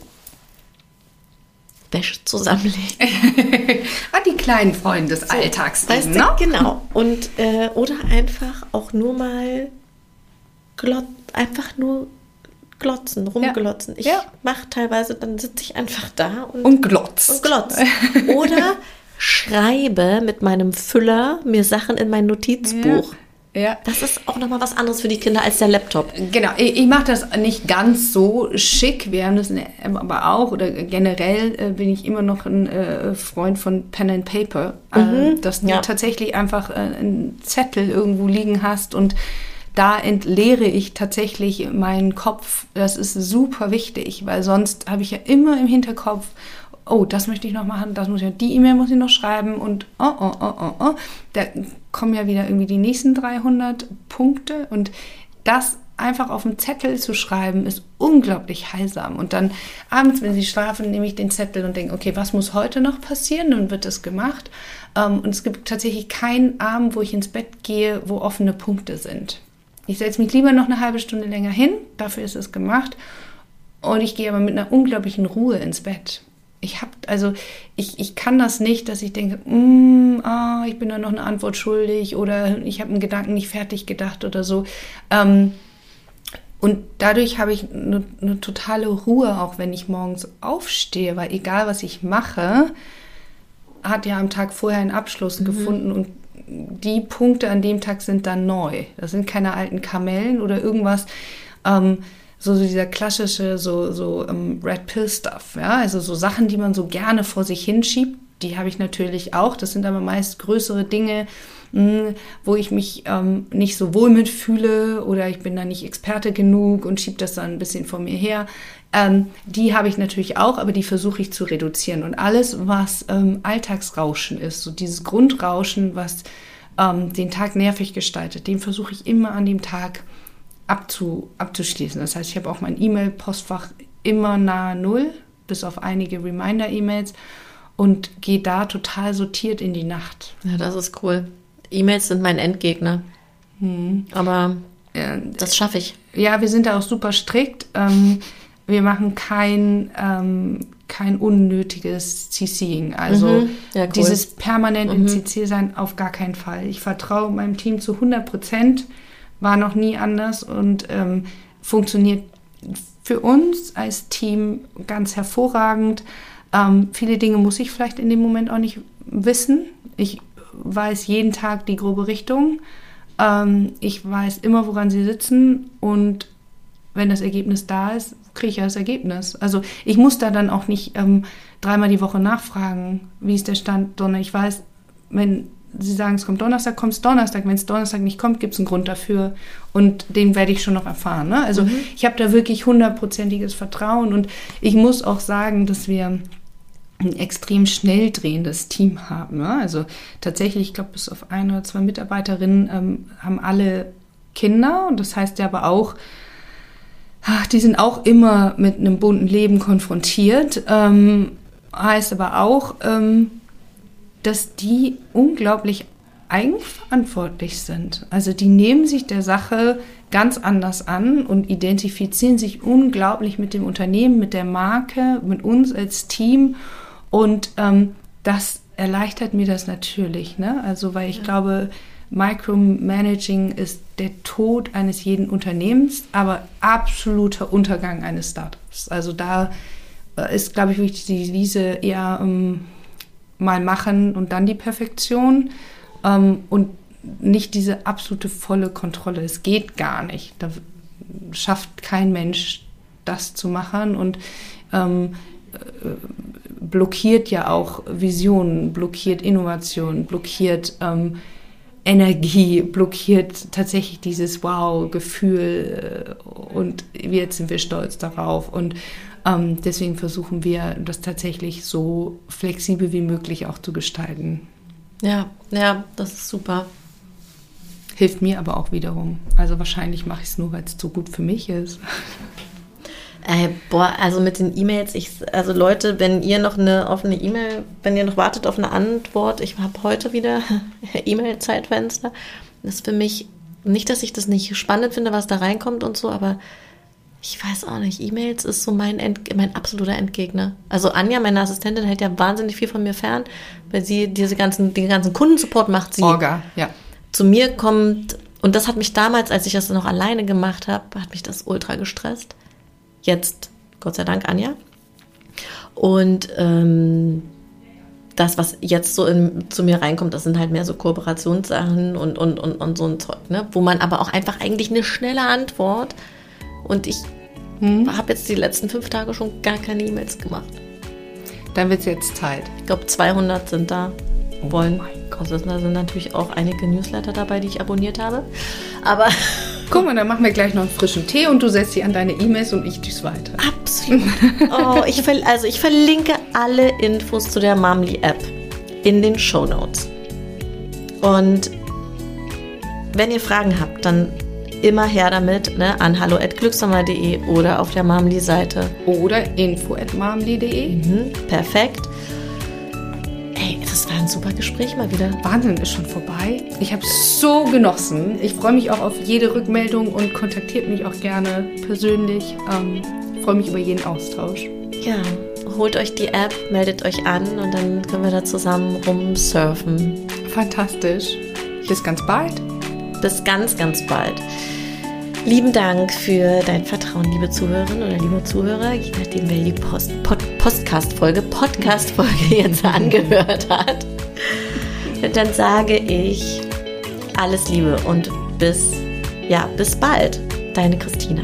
Wäsche zusammenlegen. ah, die kleinen Freunde des so, Alltags. Weißt du, ne? Genau. Und, äh, oder einfach auch nur mal glott, einfach nur glotzen, rumglotzen. Ich ja. mache teilweise, dann sitze ich einfach da und, und glotz. Und glotz. Oder schreibe mit meinem Füller mir Sachen in mein Notizbuch. Ja. Ja. Das ist auch nochmal was anderes für die Kinder als der Laptop. Genau, ich, ich mache das nicht ganz so schick. Wir haben das aber auch, oder generell äh, bin ich immer noch ein äh, Freund von Pen and Paper. Äh, mhm. dass du ja. tatsächlich einfach äh, einen Zettel irgendwo liegen hast und da entleere ich tatsächlich meinen Kopf. Das ist super wichtig, weil sonst habe ich ja immer im Hinterkopf, oh, das möchte ich noch machen, das muss ich, die E-Mail muss ich noch schreiben und oh, oh, oh, oh, oh. Da kommen ja wieder irgendwie die nächsten 300 Punkte und das einfach auf dem Zettel zu schreiben, ist unglaublich heilsam. Und dann abends, wenn sie schlafen, nehme ich den Zettel und denke, okay, was muss heute noch passieren? Dann wird das gemacht. Ähm, und es gibt tatsächlich keinen Abend, wo ich ins Bett gehe, wo offene Punkte sind. Ich setze mich lieber noch eine halbe Stunde länger hin, dafür ist es gemacht. Und ich gehe aber mit einer unglaublichen Ruhe ins Bett. Ich habe, also ich, ich kann das nicht, dass ich denke, mm, ah, ich bin da noch eine Antwort schuldig oder ich habe einen Gedanken nicht fertig gedacht oder so. Ähm, und dadurch habe ich eine, eine, totale Ruhe, auch wenn ich morgens aufstehe, weil egal was ich mache, hat ja am Tag vorher einen Abschluss mhm. gefunden und die Punkte an dem Tag sind dann neu. Das sind keine alten Kamellen oder irgendwas. Ähm, so, so dieser klassische, so, so ähm, Red Pill Stuff, ja, also so Sachen, die man so gerne vor sich hinschiebt, die habe ich natürlich auch. Das sind aber meist größere Dinge, wo ich mich ähm, nicht so wohl mitfühle oder ich bin da nicht Experte genug und schiebe das dann ein bisschen vor mir her. Ähm, die habe ich natürlich auch, aber die versuche ich zu reduzieren. Und alles, was ähm, Alltagsrauschen ist, so dieses Grundrauschen, was ähm, den Tag nervig gestaltet, den versuche ich immer an dem Tag abzu, abzuschließen. Das heißt, ich habe auch mein E-Mail-Postfach immer nahe Null, bis auf einige Reminder-E-Mails und gehe da total sortiert in die Nacht. Ja, das ist cool. E-Mails sind mein Endgegner. Hm. Aber ja, das schaffe ich. Ja, wir sind da auch super strikt. Ähm, wir machen kein, ähm, kein unnötiges CCing. Also mhm. ja, cool. dieses permanent mhm. im CC sein auf gar keinen Fall. Ich vertraue meinem Team zu 100 Prozent, war noch nie anders und ähm, funktioniert für uns als Team ganz hervorragend. Ähm, viele Dinge muss ich vielleicht in dem Moment auch nicht wissen. Ich weiß jeden Tag die grobe Richtung. Ähm, ich weiß immer, woran sie sitzen und wenn das Ergebnis da ist, kriege ich ja das Ergebnis. Also ich muss da dann auch nicht ähm, dreimal die Woche nachfragen, wie ist der Stand, sondern ich weiß, wenn sie sagen, es kommt Donnerstag, kommt es Donnerstag. Wenn es Donnerstag nicht kommt, gibt es einen Grund dafür. Und den werde ich schon noch erfahren. Ne? Also mhm. ich habe da wirklich hundertprozentiges Vertrauen. Und ich muss auch sagen, dass wir ein extrem schnell drehendes Team haben. Ne? Also tatsächlich, ich glaube, bis auf ein oder zwei Mitarbeiterinnen ähm, haben alle Kinder. Und das heißt ja aber auch, ach, die sind auch immer mit einem bunten Leben konfrontiert. Ähm, heißt aber auch, ähm, dass die unglaublich eigenverantwortlich sind. Also die nehmen sich der Sache ganz anders an und identifizieren sich unglaublich mit dem Unternehmen, mit der Marke, mit uns als Team. Und ähm, das erleichtert mir das natürlich. Ne? Also weil ich ja. glaube, Micromanaging ist der Tod eines jeden Unternehmens, aber absoluter Untergang eines Startups. Also da äh, ist, glaube ich, wirklich die Devise eher ähm, mal machen und dann die Perfektion ähm, und nicht diese absolute volle Kontrolle. Es geht gar nicht. Da schafft kein Mensch das zu machen und ähm, äh, blockiert ja auch Visionen, blockiert Innovation, blockiert ähm, Energie, blockiert tatsächlich dieses Wow-Gefühl äh, und jetzt sind wir stolz darauf und ähm, deswegen versuchen wir, das tatsächlich so flexibel wie möglich auch zu gestalten. Ja, ja, das ist super. Hilft mir aber auch wiederum. Also wahrscheinlich mache ich es nur, weil es so gut für mich ist. Äh, boah, also mit den E-Mails, ich, also Leute, wenn ihr noch eine offene E-Mail, wenn ihr noch wartet auf eine Antwort, ich habe heute wieder E-Mail-Zeitfenster. Das ist für mich nicht, dass ich das nicht spannend finde, was da reinkommt und so, aber ich weiß auch nicht, E-Mails ist so mein, End, mein absoluter Endgegner. Also Anja, meine Assistentin, hält ja wahnsinnig viel von mir fern, weil sie diese ganzen, den ganzen Kundensupport macht sie. Orga, ja. Zu mir kommt, und das hat mich damals, als ich das noch alleine gemacht habe, hat mich das ultra gestresst. Jetzt, Gott sei Dank, Anja. Und ähm, das, was jetzt so in, zu mir reinkommt, das sind halt mehr so Kooperationssachen und, und, und, und so ein Zeug, ne? wo man aber auch einfach eigentlich eine schnelle Antwort und ich hm. habe jetzt die letzten fünf Tage schon gar keine E-Mails gemacht. Dann wird es jetzt Zeit. Ich glaube, 200 sind da. Oh wollen. Also da sind natürlich auch einige Newsletter dabei, die ich abonniert habe. Aber. Guck mal, dann machen wir gleich noch einen frischen Tee und du setzt sie an deine E-Mails und ich düse weiter. Absolut. Oh, ich also ich verlinke alle Infos zu der Mamli App in den Show Notes. Und wenn ihr Fragen habt, dann immer her damit ne, an hallo.glückssammer.de oder auf der Mamli-Seite. Oder info.mamli.de. Mhm, perfekt. Ey, das war ein super Gespräch mal wieder. Wahnsinn, ist schon vorbei. Ich habe so genossen. Ich freue mich auch auf jede Rückmeldung und kontaktiert mich auch gerne persönlich. Ähm, freue mich über jeden Austausch. Ja, holt euch die App, meldet euch an und dann können wir da zusammen rumsurfen. Fantastisch. Bis ganz bald. Bis ganz, ganz bald. Lieben Dank für dein Vertrauen, liebe Zuhörerin oder liebe Zuhörer, je nachdem, wer die Post, Pod, Podcast-Folge, Podcast-Folge jetzt angehört hat. Dann sage ich alles Liebe und bis, ja, bis bald. Deine Christina.